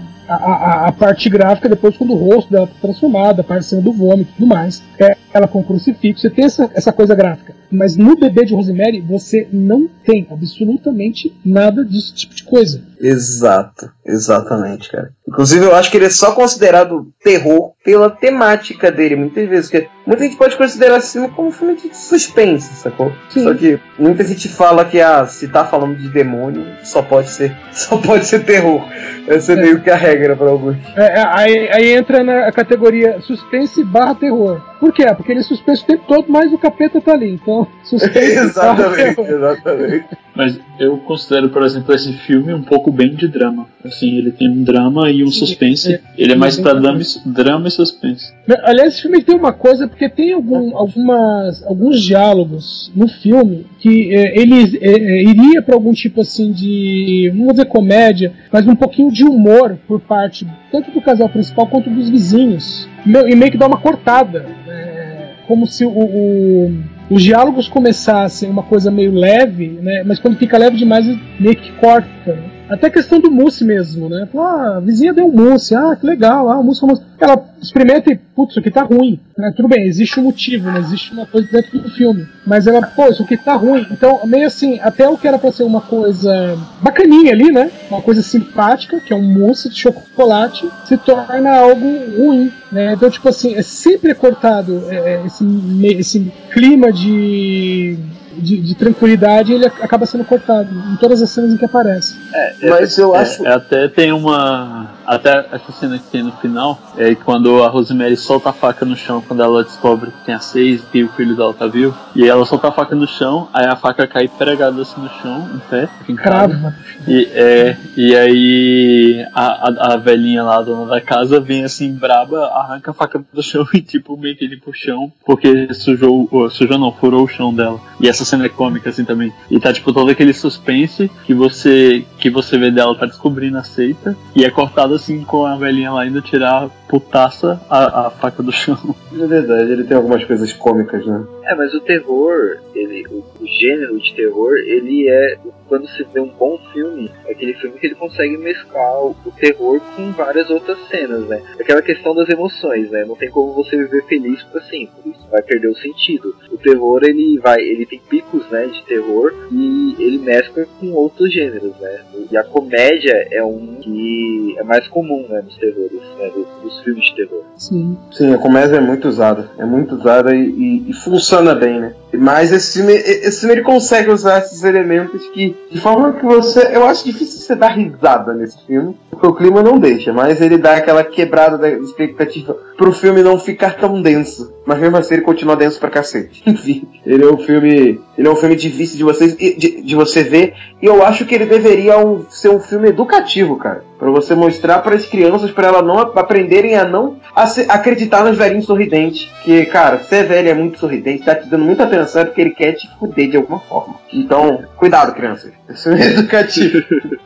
a a, a- a parte gráfica depois quando o rosto dela tá transformado, a parte cena do vômito e tudo mais. É, ela com o crucifixo, você tem essa, essa coisa gráfica. Mas no bebê de Rosemary você não tem absolutamente nada desse tipo de coisa. Exato, exatamente, cara. Inclusive, eu acho que ele é só considerado terror pela temática dele, muitas vezes. Porque muita gente pode considerar esse filme como um filme de suspense, sacou? Sim. Só que muita gente fala que ah, se tá falando de demônio, só pode ser, só pode ser terror. Essa é meio que a regra pra alguns. É, é, aí, aí entra na categoria suspense barra terror. Por quê? Porque ele é suspense o tempo todo, mas o capeta tá ali. Então, suspense barra exatamente, exatamente. Mas eu considero, por exemplo, esse filme um pouco bem de drama. Assim, ele tem um drama e um suspense. é. Ele é mais pra drama, e- drama e suspense. Aliás, esse filme tem uma coisa, porque tem algum, algumas, alguns diálogos no filme que é, ele é, é, iria para algum tipo assim de, não vou dizer comédia, mas um pouquinho de humor por parte tanto do casal principal quanto dos vizinhos. E meio que dá uma cortada. é, como se o, o- os diálogos começassem uma coisa meio leve, né? mas quando fica leve demais, meio que corta. né? Até a questão do mousse mesmo, né? Ah, a vizinha deu um mousse, ah, que legal, ah, o mousse, mousse. Ela experimenta e, putz, isso aqui tá ruim. Né? Tudo bem, existe um motivo, né? existe uma coisa dentro do filme. Mas ela, pô, isso aqui tá ruim. Então, meio assim, até o que era pra ser uma coisa bacaninha ali, né? Uma coisa simpática, que é um mousse de chocolate, se torna algo ruim. Né? Então, tipo assim, é sempre cortado é, é, esse, esse clima de. De, de tranquilidade, ele acaba sendo cortado em todas as cenas em que aparece. Mas eu É, acho. é, até tem uma. Até essa cena que tem no final, é quando a Rosemary solta a faca no chão quando ela descobre que tem a seis e que o filho dela tá vivo. E aí ela solta a faca no chão, aí a faca cai pregada assim no chão, em pé. Cravo. E, é, e aí a, a, a velhinha lá, a dona da casa, vem assim, braba, arranca a faca do chão e tipo meio que limpa o chão, porque sujou, ou, sujou não, furou o chão dela. E essa cena é cômica assim também. E tá tipo todo aquele suspense que você que você vê dela tá descobrindo a seita e é cortado assim com a velhinha lá indo tirar putaça a, a faca do chão. É verdade, ele tem algumas coisas cômicas, né? É, mas o terror, ele, o, o gênero de terror, ele é quando se vê um bom filme, é aquele filme que ele consegue mesclar o, o terror com várias outras cenas, né? Aquela questão das emoções, né? Não tem como você viver feliz para sempre, isso vai perder o sentido. O terror ele vai, ele tem picos, né, de terror e ele mescla com outros gêneros, né? E a comédia é um que é mais comum, né, nos terrores, né, dos, dos filmes de terror. Sim. Sim, a comédia é muito usada. É muito usada e, e- e funciona bem, né? Mas esse filme, esse filme ele consegue usar esses elementos que, de forma que você. Eu acho difícil você dar risada nesse filme, porque o clima não deixa, mas ele dá aquela quebrada da expectativa pro filme não ficar tão denso. Mas mesmo assim ele continua denso pra cacete. Enfim, ele é um filme. Ele é um filme difícil de, vocês, de, de você ver. E eu acho que ele deveria um- ser um filme educativo, cara. Pra você mostrar para as crianças, para elas não aprenderem a não a se- acreditar nos velhinhos sorridentes. Que, cara, ser velho é muito sorridente, tá te dando muita atenção é porque ele quer te fuder de alguma forma. Então, cuidado, crianças. Filme é educativo.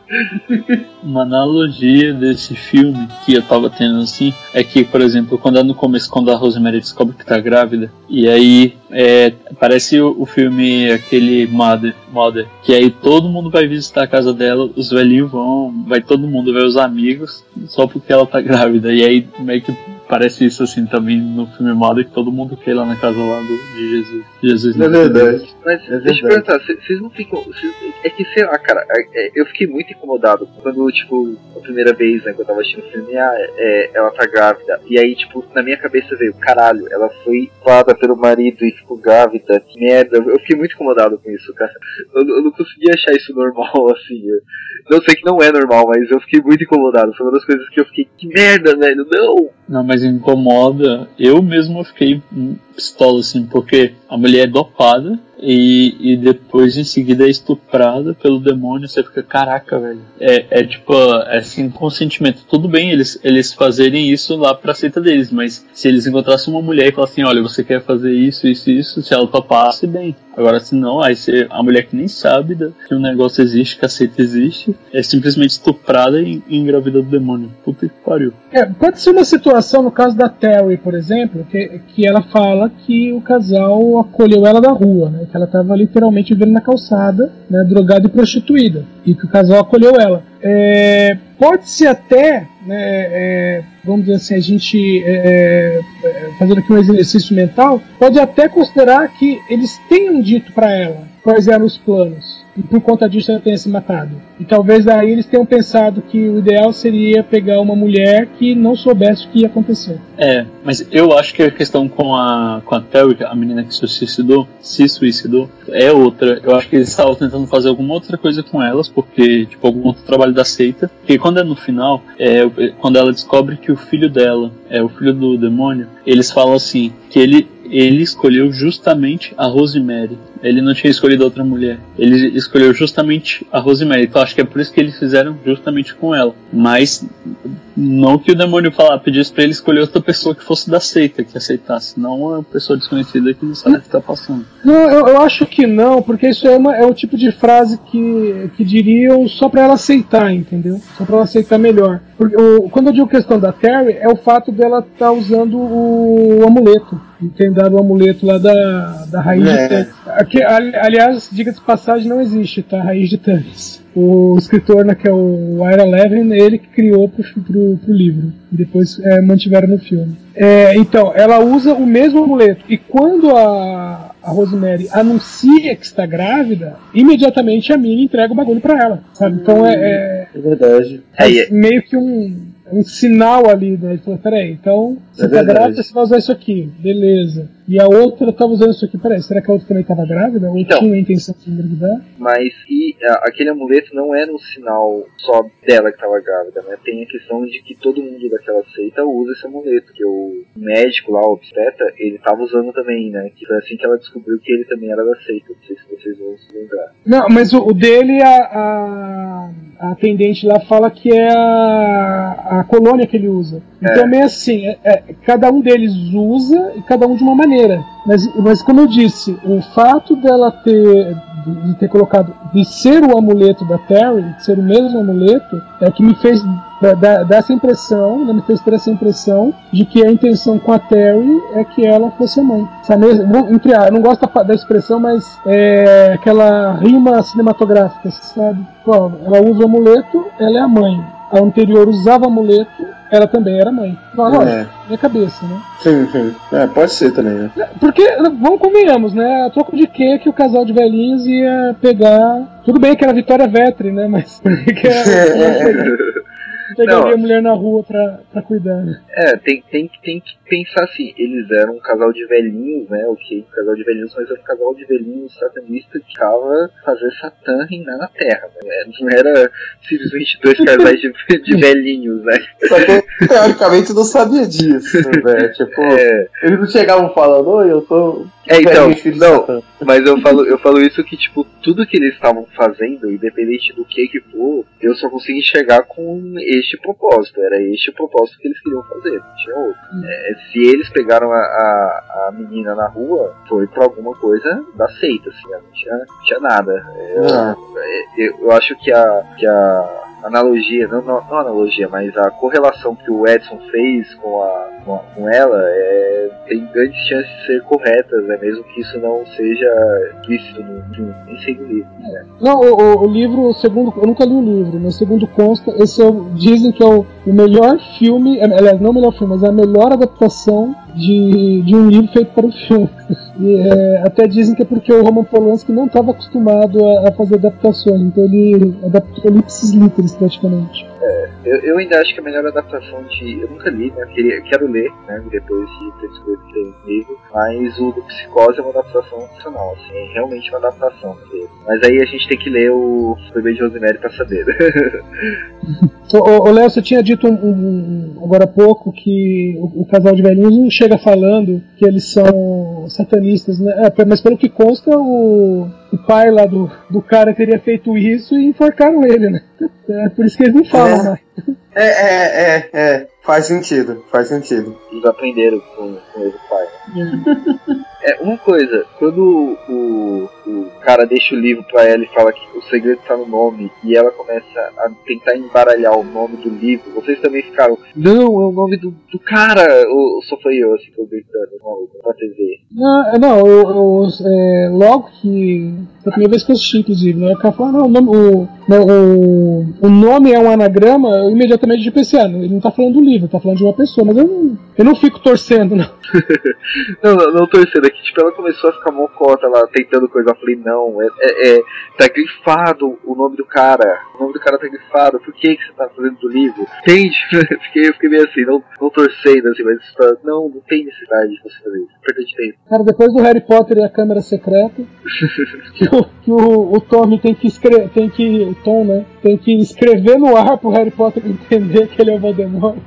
Uma analogia desse filme que eu tava tendo assim é que, por exemplo, quando é no começo, quando a Rosemary descobre que tá grávida, e aí é, parece o, o filme aquele Mother, Mother, que aí todo mundo vai visitar a casa dela, os velhinhos vão, vai todo mundo ver os amigos, só porque ela tá grávida. E aí meio que parece isso assim também no filme Mother, que todo mundo quer ir lá na casa lá do, de Jesus. Jesus É verdade. Mas É deixa eu perguntar, cê- vocês não ficam. cês- é que, sei lá, cara, é- é, eu fiquei muito incomodado quando, tipo, a primeira vez, né, que eu tava assistindo o filme, ah, é, ela tá grávida. E aí, tipo, na minha cabeça veio, caralho, ela foi falada pelo marido e ficou grávida, que merda. Eu fiquei muito incomodado com isso, cara. Eu, eu não conseguia achar isso normal, assim. Eu, eu sei que não é normal, mas eu fiquei muito incomodado. Foi uma das coisas que eu fiquei, que merda, velho, não! Não, mas incomoda. Eu mesmo fiquei pistola, assim, porque a mulher é dopada e, e depois em seguida é estuprada pelo demônio. Você fica, caraca, velho. É, é tipo, é assim, consentimento. Tudo bem eles, eles fazerem isso lá pra seita deles, mas se eles encontrassem uma mulher e falassem, olha, você quer fazer isso, isso, isso, se ela topasse, bem. Agora, se não, aí você, a mulher que nem sabe que o negócio existe, que a seita existe, é simplesmente estuprada e, e engravida do demônio. Puta que pariu. É, pode ser uma situação, no caso da Terry, por exemplo, que, que ela fala que o casal acolheu ela da rua, né? Que ela estava literalmente vivendo na calçada, né? Drogada e prostituída. E que o casal acolheu ela. É, pode ser até, né, é, vamos dizer assim, a gente é, é, fazendo aqui um exercício mental, pode até considerar que eles tenham dito para ela quais eram os planos. E por conta disso ela tenha se matado. E talvez aí eles tenham pensado que o ideal seria pegar uma mulher que não soubesse o que ia acontecer. É, mas eu acho que a questão com a, com a Terry, a menina que se suicidou, se suicidou, é outra. Eu acho que eles estavam tentando fazer alguma outra coisa com elas, porque, tipo, algum outro trabalho da seita. Porque quando é no final, é, quando ela descobre que o filho dela é o filho do demônio, eles falam assim, que ele, ele escolheu justamente a Rosemary. Ele não tinha escolhido outra mulher. Ele escolheu justamente a Rosemary. Então acho que é por isso que eles fizeram justamente com ela. Mas não que o demônio falar, pedisse pra ele escolher outra pessoa que fosse da seita, que aceitasse, não uma pessoa desconhecida que não sabe o que tá passando. Não, eu, eu acho que não, porque isso é, uma, é um tipo de frase que, que diriam só pra ela aceitar, entendeu? Só pra ela aceitar melhor. Porque, o, quando eu digo questão da Terry, é o fato dela estar tá usando o, amuleto. E tem dado o amuleto lá da, da raiz É. de Tânis. Aqui, aliás, diga de passagem, não existe, tá? Raiz de Tânis. O escritor, né, que é o Ira Levin, ele que criou pro, pro, pro livro. E depois é, mantiveram no filme. É, então, ela usa o mesmo amuleto. E quando a, a Rosemary anuncia que está grávida, imediatamente a Minnie entrega o bagulho pra ela. Sabe? Então é, é, É verdade. É, e- meio que um, um sinal ali, né? Ele falou, peraí, então você É tá grávida, você vai usar isso aqui, beleza. E a outra tava usando isso aqui, peraí, será que a outra também tava grávida? Ou Então. tinha a intenção de engravidar? Mas e a- aquele amuleto não era um sinal só dela que estava grávida, né? Tem a questão de que todo mundo daquela seita usa esse amuleto, que o médico lá, o obstetra, ele tava usando também, né? Que foi assim que ela descobriu que ele também era da seita. Não sei se vocês vão se lembrar. Não, mas o, o dele, a, a, a atendente lá fala que é a, a colônia que ele usa. Então é meio assim, é- é, cada um deles usa e cada um de uma maneira. Mas, mas como eu disse, o fato dela ter de ter colocado de ser o amuleto da Terry, de ser o mesmo amuleto, é que me fez dar- essa impressão, né, me fez ter essa impressão de que a intenção com a Terry é que ela fosse a mãe. Essa mesma, entre a- eu não gosto da, da expressão, mas é aquela rima cinematográfica, sabe? Pô, ela usa o amuleto, ela é a mãe. A anterior usava amuleto, ela também era mãe. Não, lógico, É. minha cabeça, né? Sim, sim. É, pode ser também, né? Porque, vamos convenhamos, né? A troco de quê que o casal de velhinhos ia pegar. Tudo bem que era Vitória Vetri, né? Mas que que ela pegaria Não. a mulher na rua pra, pra cuidar, né? É, tem, tem, tem que pensar assim, eles eram um casal de velhinhos, né? Ok, um casal de velhinhos, mas era um casal de velhinhos satanista que ficava fazer Satã reinar na Terra, né? Não era simplesmente dois casais de, de velhinhos, né? Só que eu, teoricamente, não sabia disso, velho. Tipo, É, eles não chegavam falando, oi, eu sou. é então, não, Satã." mas eu falo, eu falo isso que, tipo, tudo que eles estavam fazendo, independente do que que for, eu só consegui enxergar com este propósito. Era este o propósito que eles queriam fazer, não tinha outro. É, se eles pegaram a, a, a menina na rua, foi por alguma coisa da seita, assim, não tinha, não tinha nada. É, Ah. é, eu, eu acho que a, que a analogia, não, não, não analogia, mas a correlação que o Edson fez com, a, com, a- com ela é, tem grandes chances de ser corretas, né? mesmo que isso não seja explícito no, no, livro. Né? Não, o, o- livro, segundo. Eu nunca li o livro, mas segundo consta, esse é dizem que é o, o melhor filme. é, Aliás, não o melhor filme, mas a melhor adaptação de, de um livro feito para o filme. E, é, até dizem que é porque o Roman Polanski não estava acostumado a, a fazer adaptações, então ele adaptou lipsis literis praticamente. Eu, eu ainda acho que a melhor adaptação de. Eu nunca li, né? Queria, quero ler, né? Depois de ter descoberto que tem livro. Mas o do Psicose é uma adaptação nacional, assim, é realmente uma adaptação. Mas aí a gente tem que ler o Bebê de Rosemary pra saber. Ô, Léo, você tinha dito um- um- agora há pouco que o, o casal de velhinhos não chega falando que eles são satanistas, né? É, mas pelo que consta, o, o pai lá do, do cara teria feito isso e enforcaram ele, né? É por isso que eles não falam É. mais. É, é, é, é. Faz sentido, faz sentido. Eles aprenderam com, com ele, pai. É, uma coisa, quando o, o cara deixa o livro pra ela e fala que o segredo tá no nome, e ela começa a tentar embaralhar o nome do livro, vocês também ficaram, não, é o nome do, do cara, ou, ou só foi eu, assim, que eu gritando, maluco, na TV. Não, é, não eu, eu, é, logo que. Foi a primeira vez que eu assisti, inclusive, né? O cara falou, não, o nome, o, o, o nome é um anagrama, eu imediatamente já pensei, ah, ele não tá falando do livro, tá falando de uma pessoa, mas eu não, eu não fico torcendo, não. Não, não, não torcendo aqui, tipo, ela começou a ficar mocota lá, tentando coisa, eu falei, não, é, é, é, tá grifado o nome do cara, o nome do cara tá grifado, por que que você tá fazendo do livro? Entende? fiquei, eu fiquei meio assim, não, não torcendo, assim, mas tá, não, não tem necessidade de você fazer isso, perda de tempo. Cara, depois do Harry Potter e a Câmara Secreta, que, o, que o, o Tommy tem que escrever, tem que, o Tom, né, tem que escrever no ar pro Harry Potter entender que ele é o Voldemort.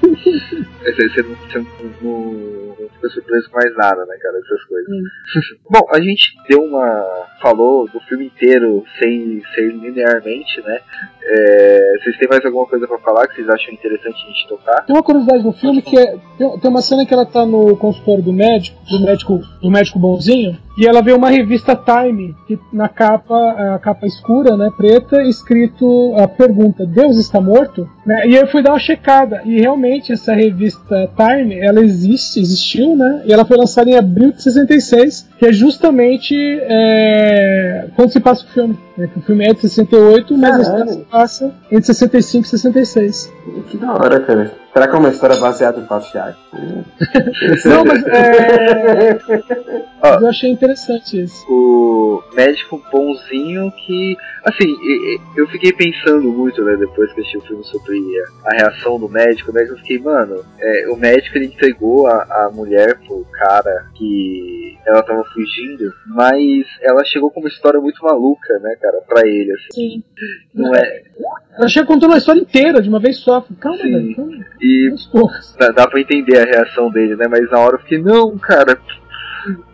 Você, você não, você não, não, fica surpreso com mais nada, né, cara, essas coisas. Bom, a gente deu uma. falou do filme inteiro sem ser linearmente, né? É, vocês têm mais alguma coisa pra falar que vocês acham interessante a gente tocar? Tem uma curiosidade no filme que é, tem, tem uma cena que ela tá no consultório do médico, do médico, do médico bonzinho, e ela vê uma revista Time, que na capa, a capa escura, né, preta, escrito a pergunta, Deus está morto? Né, e eu fui dar uma checada, e realmente essa revista Time, ela existe, existiu, né, e ela foi lançada em abril de 66, que é justamente é, quando se passa o filme. Né, que o filme é de 68, mas a história se passa entre 65 e 66. Que da hora, cara. Será que é uma história baseada em fatos reais? Não, mas é, Mas eu achei interessante isso. o médico bonzinho que. Assim, eu fiquei pensando muito, né, depois que assisti o filme sobre a, a reação do médico, né? que Eu fiquei, mano, é, o médico ele entregou a, a mulher pro cara que ela tava fugindo, mas ela chegou com uma história muito maluca, né, cara, pra ele, assim. Sim. Não é. Eu achei contando uma história inteira de uma vez só. Calma, Sim. velho, calma. E dá, dá pra entender a reação dele, né? Mas na hora eu fiquei, não, cara.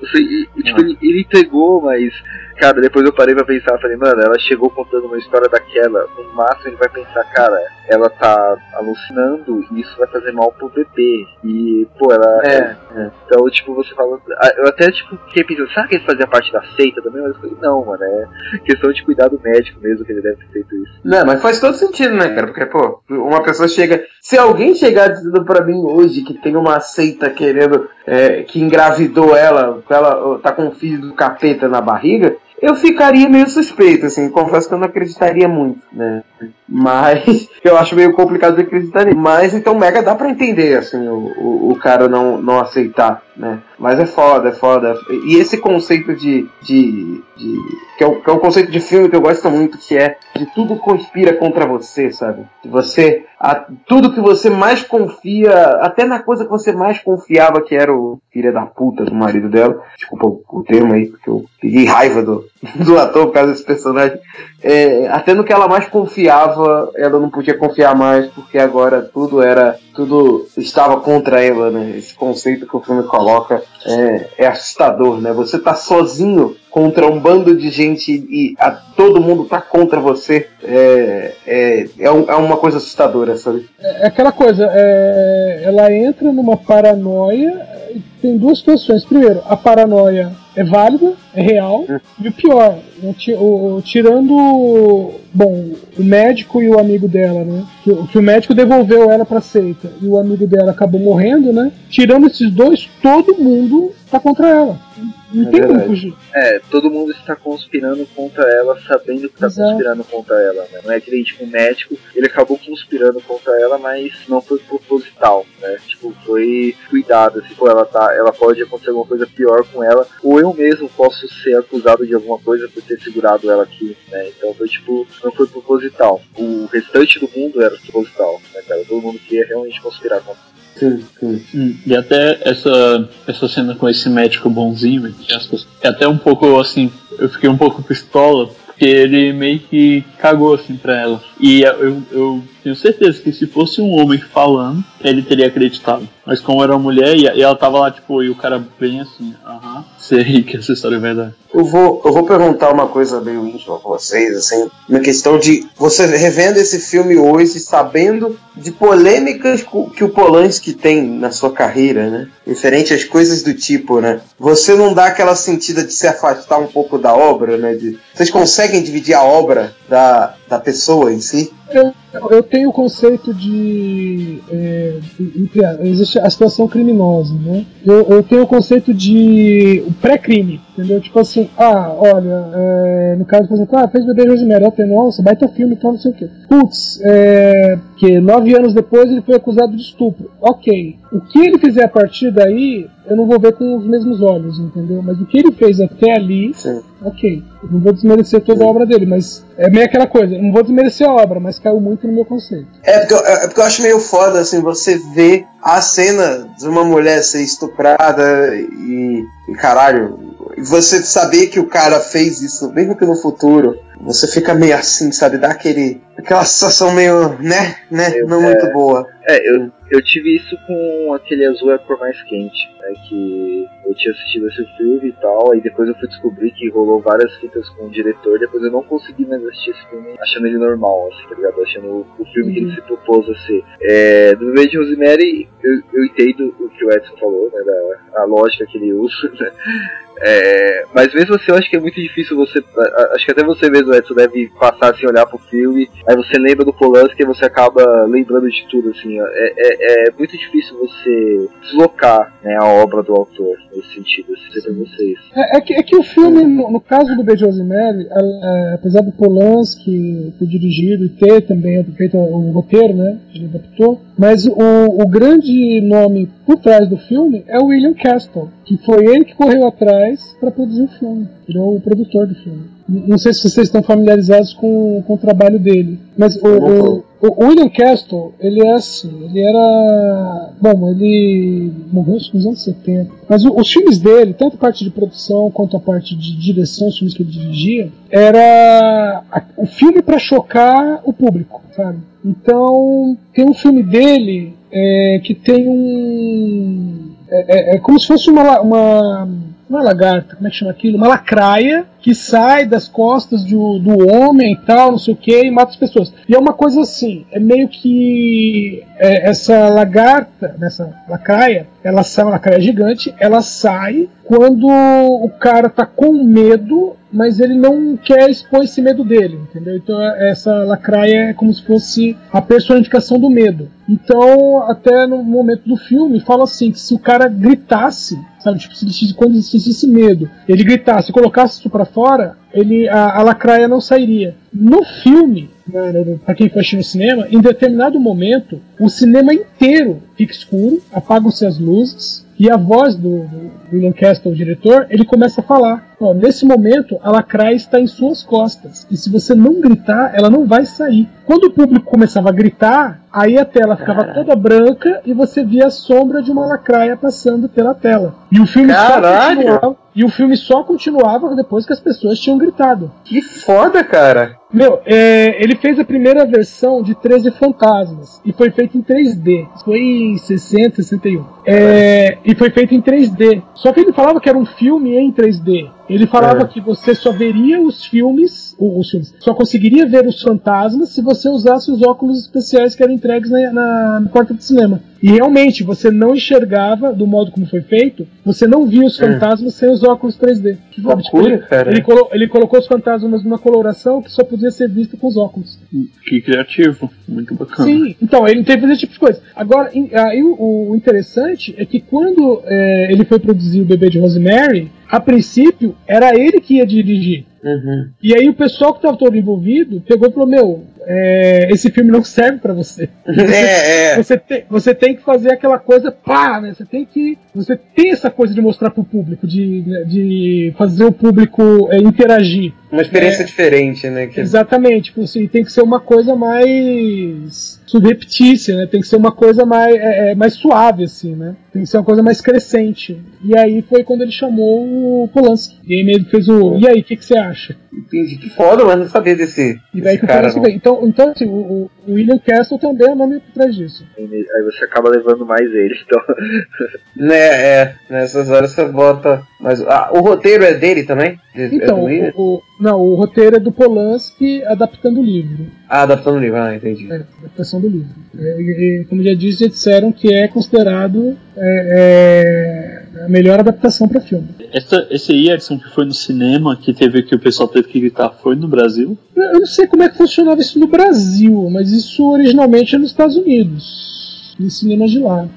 Você, e- e, tipo, ele, ele entregou, mas Cara, depois eu parei pra pensar, falei, mano, ela chegou contando uma história daquela, no máximo ele vai pensar, cara, ela tá alucinando e isso vai fazer mal pro bebê. E, pô, ela. É, Então, tipo, você fala. ah, Eu até, tipo, fiquei pensando, será que ele fazia parte da seita também? Mas eu falei, não, mano, é questão de cuidado médico mesmo que ele deve ter feito isso. Não, mas faz todo sentido, né, cara? Porque, pô, uma pessoa chega. Se alguém chegar dizendo pra mim hoje que tem uma seita querendo. é, que engravidou ela, ela tá com um filho do capeta na barriga, eu ficaria meio suspeito, assim. Confesso que eu não acreditaria muito, né? Mas eu acho meio complicado de acreditar nisso. Mas então Mega dá pra entender, assim, o, o, o cara não, não aceitar, né? Mas é foda, é foda. E esse conceito de. de, de que, é que é um conceito de filme que eu gosto muito, que é de tudo conspira contra você, sabe? Você. A, tudo que você mais confia, até na coisa que você mais confiava, que era o filho da puta do marido dela. Desculpa o, o termo aí, porque eu peguei raiva do, do ator por causa desse personagem. É, até no que ela mais confiava, ela não podia confiar mais, porque agora tudo era. Tudo estava contra ela, né? Esse conceito que o filme coloca é, é assustador, né? Você tá sozinho contra um bando de gente e a, todo mundo tá contra você. É, é, é, um- é uma coisa assustadora, sabe? É aquela coisa, é, ela entra numa paranoia. Tem duas situações. Primeiro, a paranoia é válida, é real. E o pior, o- o- tirando bom, o médico e o amigo dela, né? Que, o- que o médico devolveu ela pra seita e o amigo dela acabou morrendo, né? Tirando esses dois, todo mundo tá contra ela. Não É tem como fugir. É, todo mundo está conspirando contra ela, sabendo que está conspirando contra ela, né? Não é que nem, tipo, o médico, ele acabou conspirando contra ela, mas não foi proposital, né? Tipo, foi cuidado, assim, pô, ela tá, ela pode acontecer alguma coisa pior com ela, ou eu mesmo posso ser acusado de alguma coisa por ter segurado ela aqui, né? Então foi, tipo, não foi proposital. O restante do mundo era proposital, né, cara? Todo mundo queria realmente conspirar contra Sim, sim. Hum, E até essa, essa cena com esse médico bonzinho, entre aspas, é até um pouco assim, eu fiquei um pouco pistola, porque ele meio que cagou assim pra ela. E eu, eu tenho certeza que se fosse um homem falando, ele teria acreditado. Mas como era uma mulher, e ela tava lá, tipo, e o cara bem assim, aham, sei que essa história é verdade. Eu vou, eu vou perguntar uma coisa meio íntima pra vocês, assim, na questão de você revendo esse filme hoje, sabendo de polêmicas que o Polanski tem na sua carreira, né? Referente às coisas do tipo, né? Você não dá aquela sentida de se afastar um pouco da obra, né? De, vocês conseguem dividir a obra da, da pessoa em si? Eu, eu tenho o conceito de. É, existe a situação criminosa, né? Eu, eu tenho o conceito de pré-crime, entendeu? Tipo assim, ah, olha, é, no caso, por exemplo, ah, fez bebê Rosemary, até nossa, baita filme, então não sei o quê. Putz, é, que nove anos depois ele foi acusado de estupro. Ok. O que ele fizer a partir daí, eu não vou ver com os mesmos olhos, entendeu? Mas o que ele fez até ali, Sim. ok. Eu não vou desmerecer toda a obra dele, mas é meio aquela coisa, eu não vou desmerecer a obra, mas caiu muito no meu conceito. É porque, eu- é porque eu acho meio foda, assim, você ver a cena de uma mulher ser estuprada e, e caralho, você saber que o cara fez isso, mesmo que no futuro, você fica meio assim, sabe? Dá aquele, aquela sensação meio, né, né, Meio, não é. muito boa. É, eu, eu tive isso com aquele azul é a cor mais quente, né? Que eu tinha assistido esse filme e tal, aí depois eu fui descobrir que rolou várias fitas com o diretor, depois eu não consegui mais assistir esse filme achando ele normal, assim, tá ligado? Achando o, o filme que ele se propôs a ser. É, do bebê de Rosemary, eu, eu entendo o que o Edson falou, né? Da, a lógica que ele usa, né? É, mas mesmo assim, eu acho que é muito difícil você. Acho que até você mesmo, Edson, deve passar assim, olhar pro filme, aí você lembra do Polanski e você acaba lembrando de tudo, assim. É, é, é muito difícil você deslocar né, a obra do autor nesse sentido, assim, pra vocês. É, é que, é que o filme, no, no caso do Rosemary, ela, é, apesar do Polanski ter dirigido e ter também feito o roteiro, né? Ele adaptou, mas o, o grande nome por trás do filme é o William Castle, que foi ele que correu atrás para produzir o filme. Ele é o produtor do filme. Não sei se vocês estão familiarizados com, com o trabalho dele, mas o, o, o William Castle, ele é assim, ele era. Bom, ele morreu nos anos 70. Mas o- os filmes dele, tanto a parte de produção quanto a parte de direção, os filmes que ele dirigia, era a- o filme para chocar o público, sabe? Então, tem um filme dele é, que tem um É, é, é como se fosse uma, uma. Não é lagarta, como é que chama aquilo? Uma lacraia que sai das costas do, do homem e tal, não sei o que, e mata as pessoas. E é uma coisa assim, é meio que é, essa lagarta, nessa lacraia, ela sai, uma lacraia gigante, ela sai quando o cara tá com medo, mas ele não quer expor esse medo dele, entendeu? Então é- essa lacraia é como se fosse a personificação do medo. Então, até no momento do filme, fala assim, que se o cara gritasse, sabe, tipo, se quando existisse medo, ele gritasse, colocasse isso pra fora, ele, a, a lacraia não sairia. No filme, né, pra quem foi assistir no cinema, em determinado momento, o cinema inteiro fica escuro, apagam-se as luzes, e a voz do, do William Castle, o diretor, ele começa a falar: ó, nesse momento a lacraia está em suas costas, e se você não gritar, ela não vai sair. Quando o público começava a gritar, aí a tela ficava toda branca e você via a sombra de uma lacraia passando pela tela. E o filme só Caralho! continuava, e o filme só continuava depois que as pessoas tinham gritado. Que foda, cara. Meu, é, ele fez a primeira versão de 13 Fantasmas e foi feito em 3D. Isso Foi em 60, 61. É, e foi feito em 3D. Só que ele falava que era um filme em 3D. Ele falava É. que você só veria os filmes, os filmes, só conseguiria ver os fantasmas se você usasse os óculos especiais que eram entregues na, na, na porta do cinema. E realmente, você não enxergava, do modo como foi feito, você não via os fantasmas sem os óculos 3D. Que Sabe, tipo, loucura, ele, cara. ele colo- ele colocou os fantasmas numa coloração que só podia ser vista com os óculos. Que criativo, muito bacana. Sim, então ele teve esse tipo de coisa. Agora, aí o, o interessante é que quando é, ele foi produzir o Bebê de Rosemary, a princípio era ele que ia dirigir. Uhum. E aí o pessoal que estava todo envolvido pegou e falou: Meu, é, esse filme não serve pra você. É, é. Você tem, você tem que fazer aquela coisa pá, né? Você tem que. Você tem essa coisa de mostrar pro público, de, de fazer o público é, interagir. Uma experiência diferente, né? Que... Exatamente, tipo assim, tem que ser uma coisa mais subreptícia, né? Tem que ser uma coisa mais, é, é, mais suave, assim, né? Tem que ser uma coisa mais crescente. E aí foi quando ele chamou o Polanski. E aí ele fez o. E aí, o que, que você acha? Entendi. Que foda, mas não sabia desse, E daí que cara. Então, então assim, o, o William Castle também é nome por trás disso. Aí você acaba levando mais ele. Então, Né, é. Nessas horas você bota. Mas ah, o roteiro é dele também? De- é Então, William? o, o- não, o roteiro é do Polanski adaptando o livro. Ah, adaptando o livro, ah, entendi. É, adaptação do livro. É, e, e, como já disse, já disseram que é considerado é, é, a melhor adaptação para filme. Essa, esse aí, Edson, que foi no cinema, que teve que o pessoal teve que gritar, foi no Brasil? Eu não sei como é que funcionava isso no Brasil, mas isso originalmente é nos Estados Unidos, em cinemas de lá.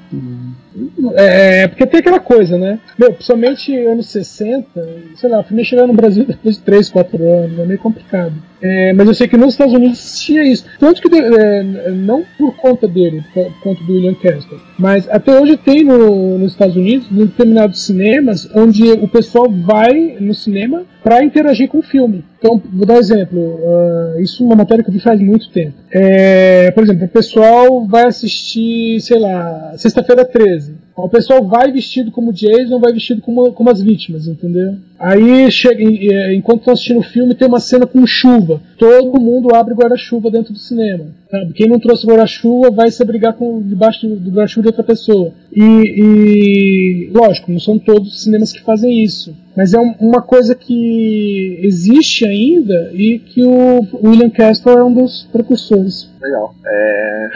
É, porque tem aquela coisa, né? Meu, principalmente anos 60, sei lá, o filme chegar no Brasil depois de 3, 4 anos, é meio complicado. É, mas eu sei que nos Estados Unidos tinha isso. Tanto que, é, não por conta dele, por conta do William Castle, mas até hoje tem no, nos Estados Unidos, determinados cinemas, onde o pessoal vai no cinema para interagir com o filme. Então, vou dar um exemplo. ah, isso é uma matéria que eu vi faz muito tempo. É, por exemplo, o pessoal vai assistir, sei lá, Sexta-feira 13. O pessoal vai vestido como Jason, vai vestido como, como as vítimas, entendeu? Aí, chega, e, enquanto estão assistindo o filme, tem uma cena com chuva. Todo mundo abre guarda-chuva dentro do cinema. Sabe? Quem não trouxe guarda-chuva vai se abrigar com, debaixo do, guarda-chuva de outra pessoa. E, e, lógico, não são todos os cinemas que fazem isso. Mas é um- uma coisa que existe ainda e que o William Castle é um dos precursores. legal. É,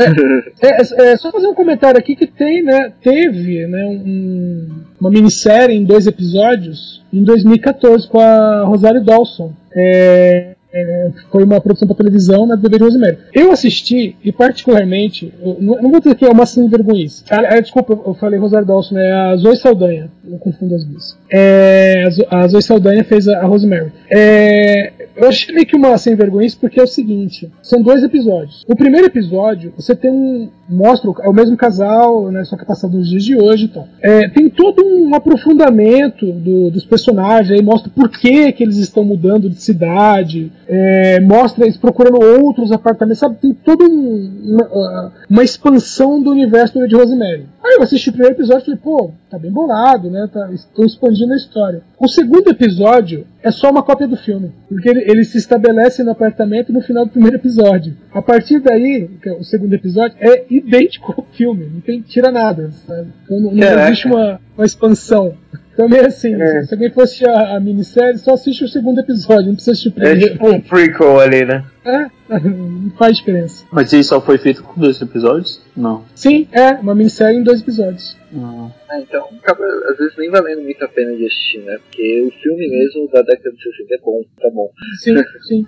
É, é, é só fazer um comentário aqui que tem, né, teve né, um- uma minissérie em dois episódios em 2014 com a Rosário Dawson. É, é, foi uma produção para televisão na Bebê de Rosemary. Eu assisti e particularmente, não, vou dizer que é uma sem vergonhice. Ah, ah, desculpa, eu falei Rosário Dawson, é a Zoe Saldanha. Eu confundo as duas. É, a Zo- a Zoe Saldanha fez a, a Rosemary. É, eu achei meio que uma sem vergonhice porque é o seguinte: são dois episódios. O primeiro episódio, você tem um. Mostra o, é o mesmo casal, né, só que é passado nos dias de hoje e. É, tem todo um aprofundamento do- dos personagens, aí mostra por que, que eles estão mudando de cidade, é, mostra eles procurando outros apartamentos, sabe? Tem toda um- uma, uma expansão do universo de Rosemary. Aí eu assisti o primeiro episódio e falei, pô, tá bem bolado, né? Tá, estão expandindo a história. O segundo episódio é só uma cópia do filme. Porque ele, ele se estabelece no apartamento no final do primeiro episódio. A partir daí, é o segundo episódio, é idêntico ao filme. Não tem, tira nada, sabe? Então não, não existe uma, uma expansão. Também assim, É. se alguém for assistir a, a minissérie, só assiste o segundo episódio, não precisa assistir o É primeiro. tipo um prequel ali, né? É, não faz diferença. Mas isso só foi feito com dois episódios? Não. Sim, é, uma minissérie em dois episódios. Ah, então acaba às vezes nem valendo muito a pena de assistir, né? Porque o filme mesmo da década de 60 é bom, tá bom, Sim, sim.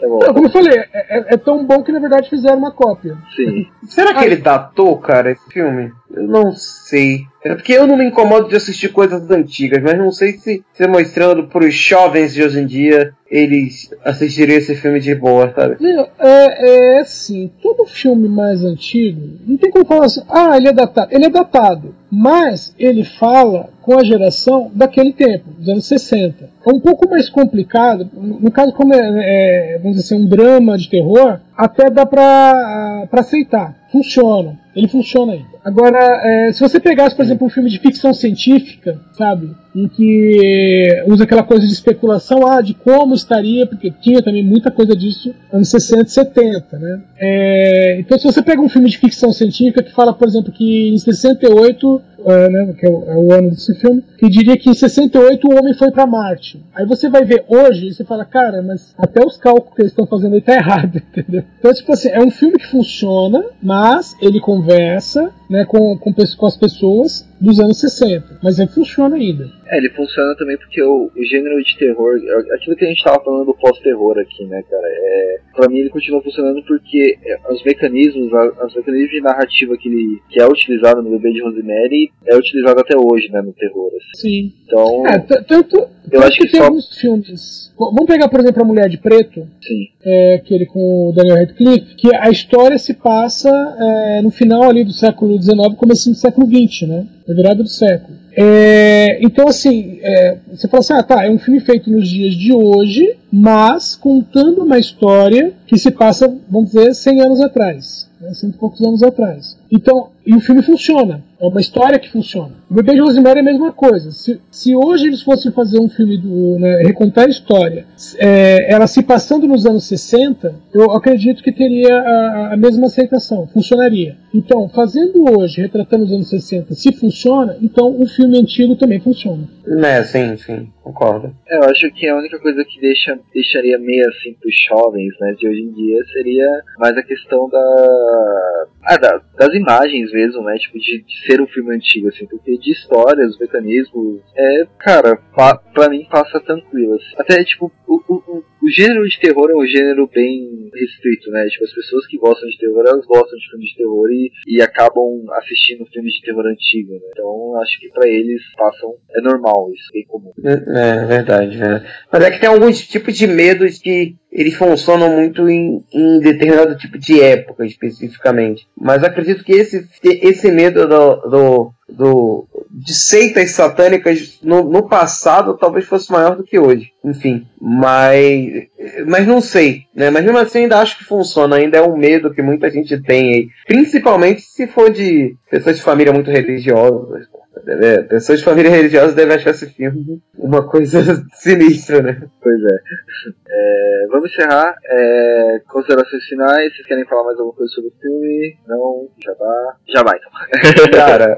tá bom. Não, como eu falei, é, é- é tão bom que na verdade fizeram uma cópia. Sim. Será que ele datou, cara, esse filme? Eu não sei. É porque eu não me incomodo de assistir coisas antigas, mas não sei se, se mostrando pros jovens de hoje em dia eles assistiriam esse filme de boa, sabe? É, é assim, todo filme mais antigo, não tem como falar assim, ah, ele é datado. Ele é datado, mas ele fala com a geração daquele tempo, dos anos 60. É um pouco mais complicado, no caso, como é, é, vamos dizer assim, um drama de terror, até dá pra aceitar. Funciona. Ele funciona ainda. Agora, é, se você pegasse, por exemplo, um filme de ficção científica, sabe? Em que usa aquela coisa de especulação, ah, de como estaria, porque tinha também muita coisa disso anos 60 e 70, né? É, então, se você pega um filme de ficção científica que fala, por exemplo, que em 68, é, né, que é o, é o ano desse filme, que diria que em 68 o homem foi para Marte. Aí você vai ver hoje e você fala, cara, mas até os cálculos que eles estão fazendo aí tá errado, entendeu? Então, tipo assim, é um filme que funciona, mas ele conversa né, com, com, com as pessoas dos anos 60. Mas ele funciona ainda. É, ele funciona também porque o, o gênero de terror, é aquilo que a gente tava falando do pós-terror aqui, né, cara? É, pra mim ele continua funcionando porque é, os mecanismos, a- os mecanismos de narrativa que, ele, que é utilizado no Bebê de Rosemary é utilizado até hoje, né, no terror. assim. Sim. Então, É, tanto, eu acho que tem só. alguns filmes. Vamos pegar, por exemplo, A Mulher de Preto, Sim. é, aquele com o Daniel Radcliffe, que a história se passa é, no final ali do século XIX, começo do século XX, né? Na virada do século. É, então, assim, é, você fala assim, ah, tá, é um filme feito nos dias de hoje, mas contando uma história que se passa, vamos dizer, 100 anos atrás, né, cento e poucos anos atrás. Então, e o filme funciona, é uma história que funciona. O Bebê de Rosemary é a mesma coisa. Se, se hoje eles fossem fazer um filme, do, né, recontar a história, é, ela se passando nos anos 60, eu acredito que teria a, a mesma aceitação, funcionaria. Então, fazendo hoje, retratando os anos 60, se funciona, então o filme antigo também funciona. Né, sim, sim, concordo. É, eu acho que a única coisa que deixa, deixaria meio assim pros jovens, né, de hoje em dia seria mais a questão da. Ah, da- das imagens mesmo, né? Tipo, de, de ser um filme antigo, assim, porque de história, os mecanismos, é, cara, pa, pra mim passa tranquilo. assim. Até, tipo, o, o, o- gênero de terror é um gênero bem restrito, né? Tipo, as pessoas que gostam de terror, elas gostam de filmes de terror e, e acabam assistindo filmes de terror antigo, né? Então, acho que pra eles passam. É normal isso, bem comum. É, é verdade, né? Mas é que tem alguns tipos de medos que eles funcionam muito em, em determinado tipo de época, especificamente. Mas acredito que esse, esse medo do, do, do- de seitas satânicas no, no passado talvez fosse maior do que hoje. Enfim, mas, mas não sei, né? Mas mesmo assim ainda acho que funciona, ainda é um medo que muita gente tem aí. Principalmente se for de pessoas de família muito religiosas. É, pessoas de família religiosa devem achar esse filme uma coisa sinistra, né? Pois é. É, vamos encerrar. É, considerações finais. Vocês querem falar mais alguma coisa sobre o filme? Não? Já tá. Já vai então. Cara,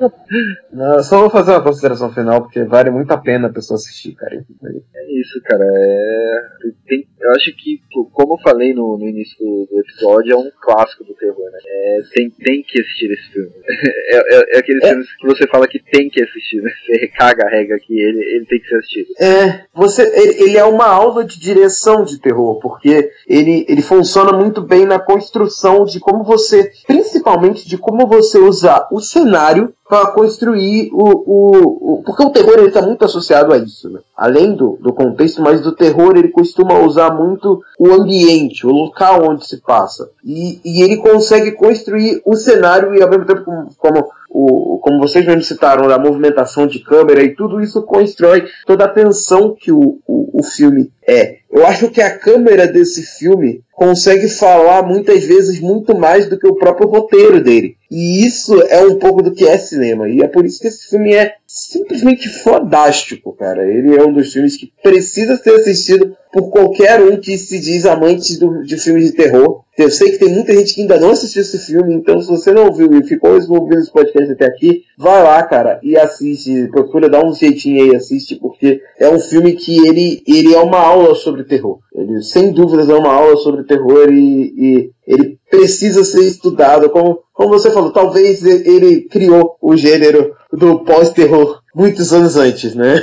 não, só vou fazer uma consideração final, porque vale muito a pena a pessoa assistir, cara. É isso, cara. É, tem- eu acho que, como eu falei no, no início do, do episódio, é um clássico do terror, né? É, tem, tem que assistir esse filme. É, é, é aqueles É. filmes que você fala que tem que assistir, né? Você caga a regra que ele, ele tem que ser assistido. É, você, ele, é uma aula de direção de terror, porque ele, ele funciona muito bem na construção de como você, principalmente de como você usar o cenário para construir o, o, o- Porque o terror ele está muito associado a isso, né? Além do, do contexto, mas do terror ele costuma usar muito o ambiente, o local onde se passa. E, e ele consegue construir o cenário e ao mesmo tempo como, como o, como vocês mesmo citaram, da movimentação de câmera e tudo isso constrói toda a tensão que o, o, o filme é. Eu acho que a câmera desse filme consegue falar muitas vezes muito mais do que o próprio roteiro dele. E isso é um pouco do que é cinema. E é por isso que esse filme é simplesmente fodástico, cara. Ele é um dos filmes que precisa ser assistido por qualquer um que se diz amante do, de filmes de terror. Eu sei que tem muita gente que ainda não assistiu esse filme, então se você não ouviu e ficou ouvindo esse podcast até aqui, vai lá, cara, e assiste. Procura dar um jeitinho aí, assiste, porque é um filme que ele, ele é uma aula sobre terror. Ele, sem dúvidas, é uma aula sobre terror e, e ele precisa ser estudado. Como, como você falou, talvez ele criou o gênero do pós-terror muitos anos antes, né?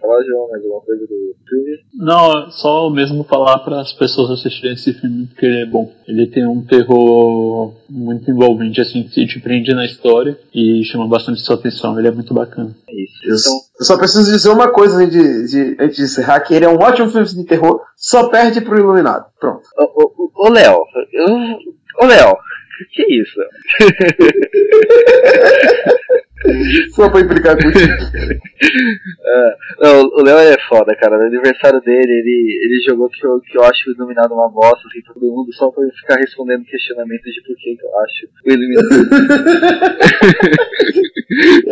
Fala, João, mais alguma coisa do filme? Não, só mesmo falar para as pessoas assistirem esse filme porque ele é bom. Ele tem um terror muito envolvente, assim, que te prende na história e chama bastante sua atenção. Ele é muito bacana. É isso. Eu, Então, eu só preciso dizer uma coisa antes de, de- antes de encerrar, que ele é um ótimo filme de terror, só perde pro Iluminado. Pronto. ô, ô, ô Léo, ô Léo, que que é isso? Só pra implicar contigo. Não, o Léo é foda, cara. No aniversário dele, ele, ele jogou que eu, que eu acho o Iluminado uma bosta, assim, todo mundo, só pra ficar respondendo questionamentos de por que que eu acho o Iluminado.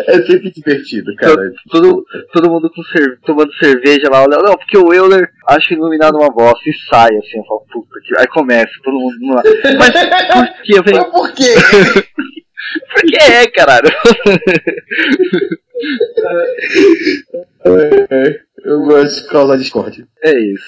É sempre divertido, cara. todo, todo mundo com cer- tomando cerveja lá, o Léo, não, porque o Euler acha o Iluminado uma bosta, e sai, assim, eu falo, puta que... Aí começa, todo mundo lá. Mas por que? Eu falei, Mas por quê? Por que é, caralho? Eu gosto de causar discórdia. É isso.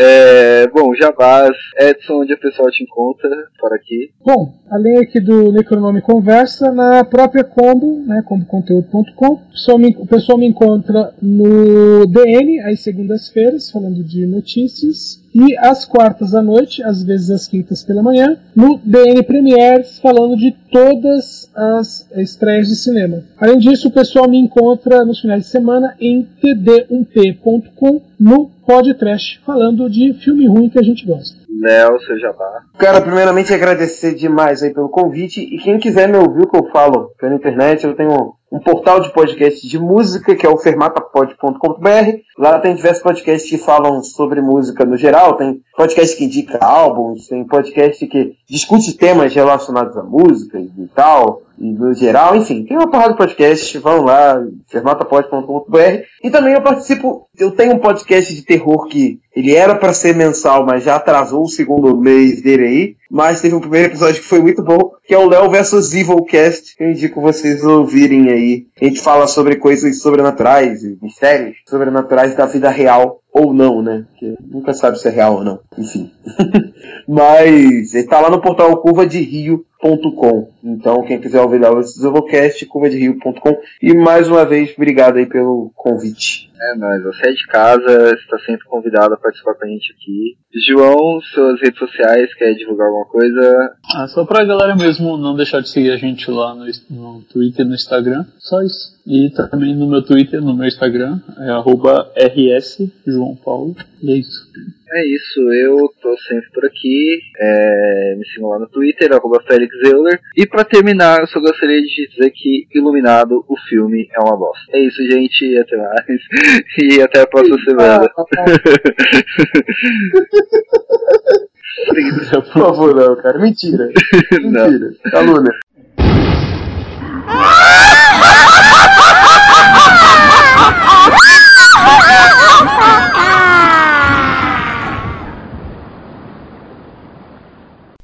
É, bom, Jabás, Edson, onde o pessoal te encontra, por aqui. Bom, além aqui do Necronome Conversa, na própria Combo, né, comboconteúdo.com, o pessoal me- o pessoal me encontra no DN, às segundas-feiras, falando de notícias, e às quartas à noite, às vezes às quintas pela manhã, no DN Premiers, falando de todas as estreias de cinema. Além disso, o pessoal me encontra nos finais de semana em td1p.com, no podcast, falando de filme ruim que a gente gosta. Léo, seu Jabá. Cara, primeiramente agradecer demais aí pelo convite. E quem quiser me ouvir o que eu falo pela internet, eu tenho um portal de podcast de música, que é o fermatapod.com.br. Lá tem diversos podcasts que falam sobre música no geral. Tem podcast que indica álbuns, tem podcast que discute temas relacionados à música e tal. E no geral, enfim, tem uma porrada de podcast, vão lá, fermatapod.com.br. E também eu participo, eu tenho um podcast de terror que ele era para ser mensal, mas já atrasou o segundo mês dele aí. Mas teve um primeiro episódio que foi muito bom, que é o Léo vs Evil Cast, que eu indico vocês ouvirem aí. A gente fala sobre coisas sobrenaturais, mistérios sobrenaturais da vida real ou não, né? Porque nunca sabe se é real ou não. Enfim. Mas ele tá lá no portal curvaderio.com. Então, quem quiser ouvir lá o Zovocast, curvaderio.com. E mais uma vez, obrigado aí pelo convite. É nóis, você é de casa, está sempre convidado a participar com a gente aqui. João, suas redes sociais, quer divulgar alguma coisa? Ah, só pra galera mesmo não deixar de seguir a gente lá no, no Twitter e no Instagram. Só isso. E também no meu Twitter, no meu Instagram, é arroba rs João Paulo. E é isso. É isso, eu tô sempre por aqui. É, me sigam lá no Twitter, arroba Felix Euler. E pra terminar, eu só gostaria de dizer que Iluminado, o filme, é uma bosta. É isso, gente, até mais. E até a próxima semana. Por favor, não, cara. Mentira. Mentira. Calúnia.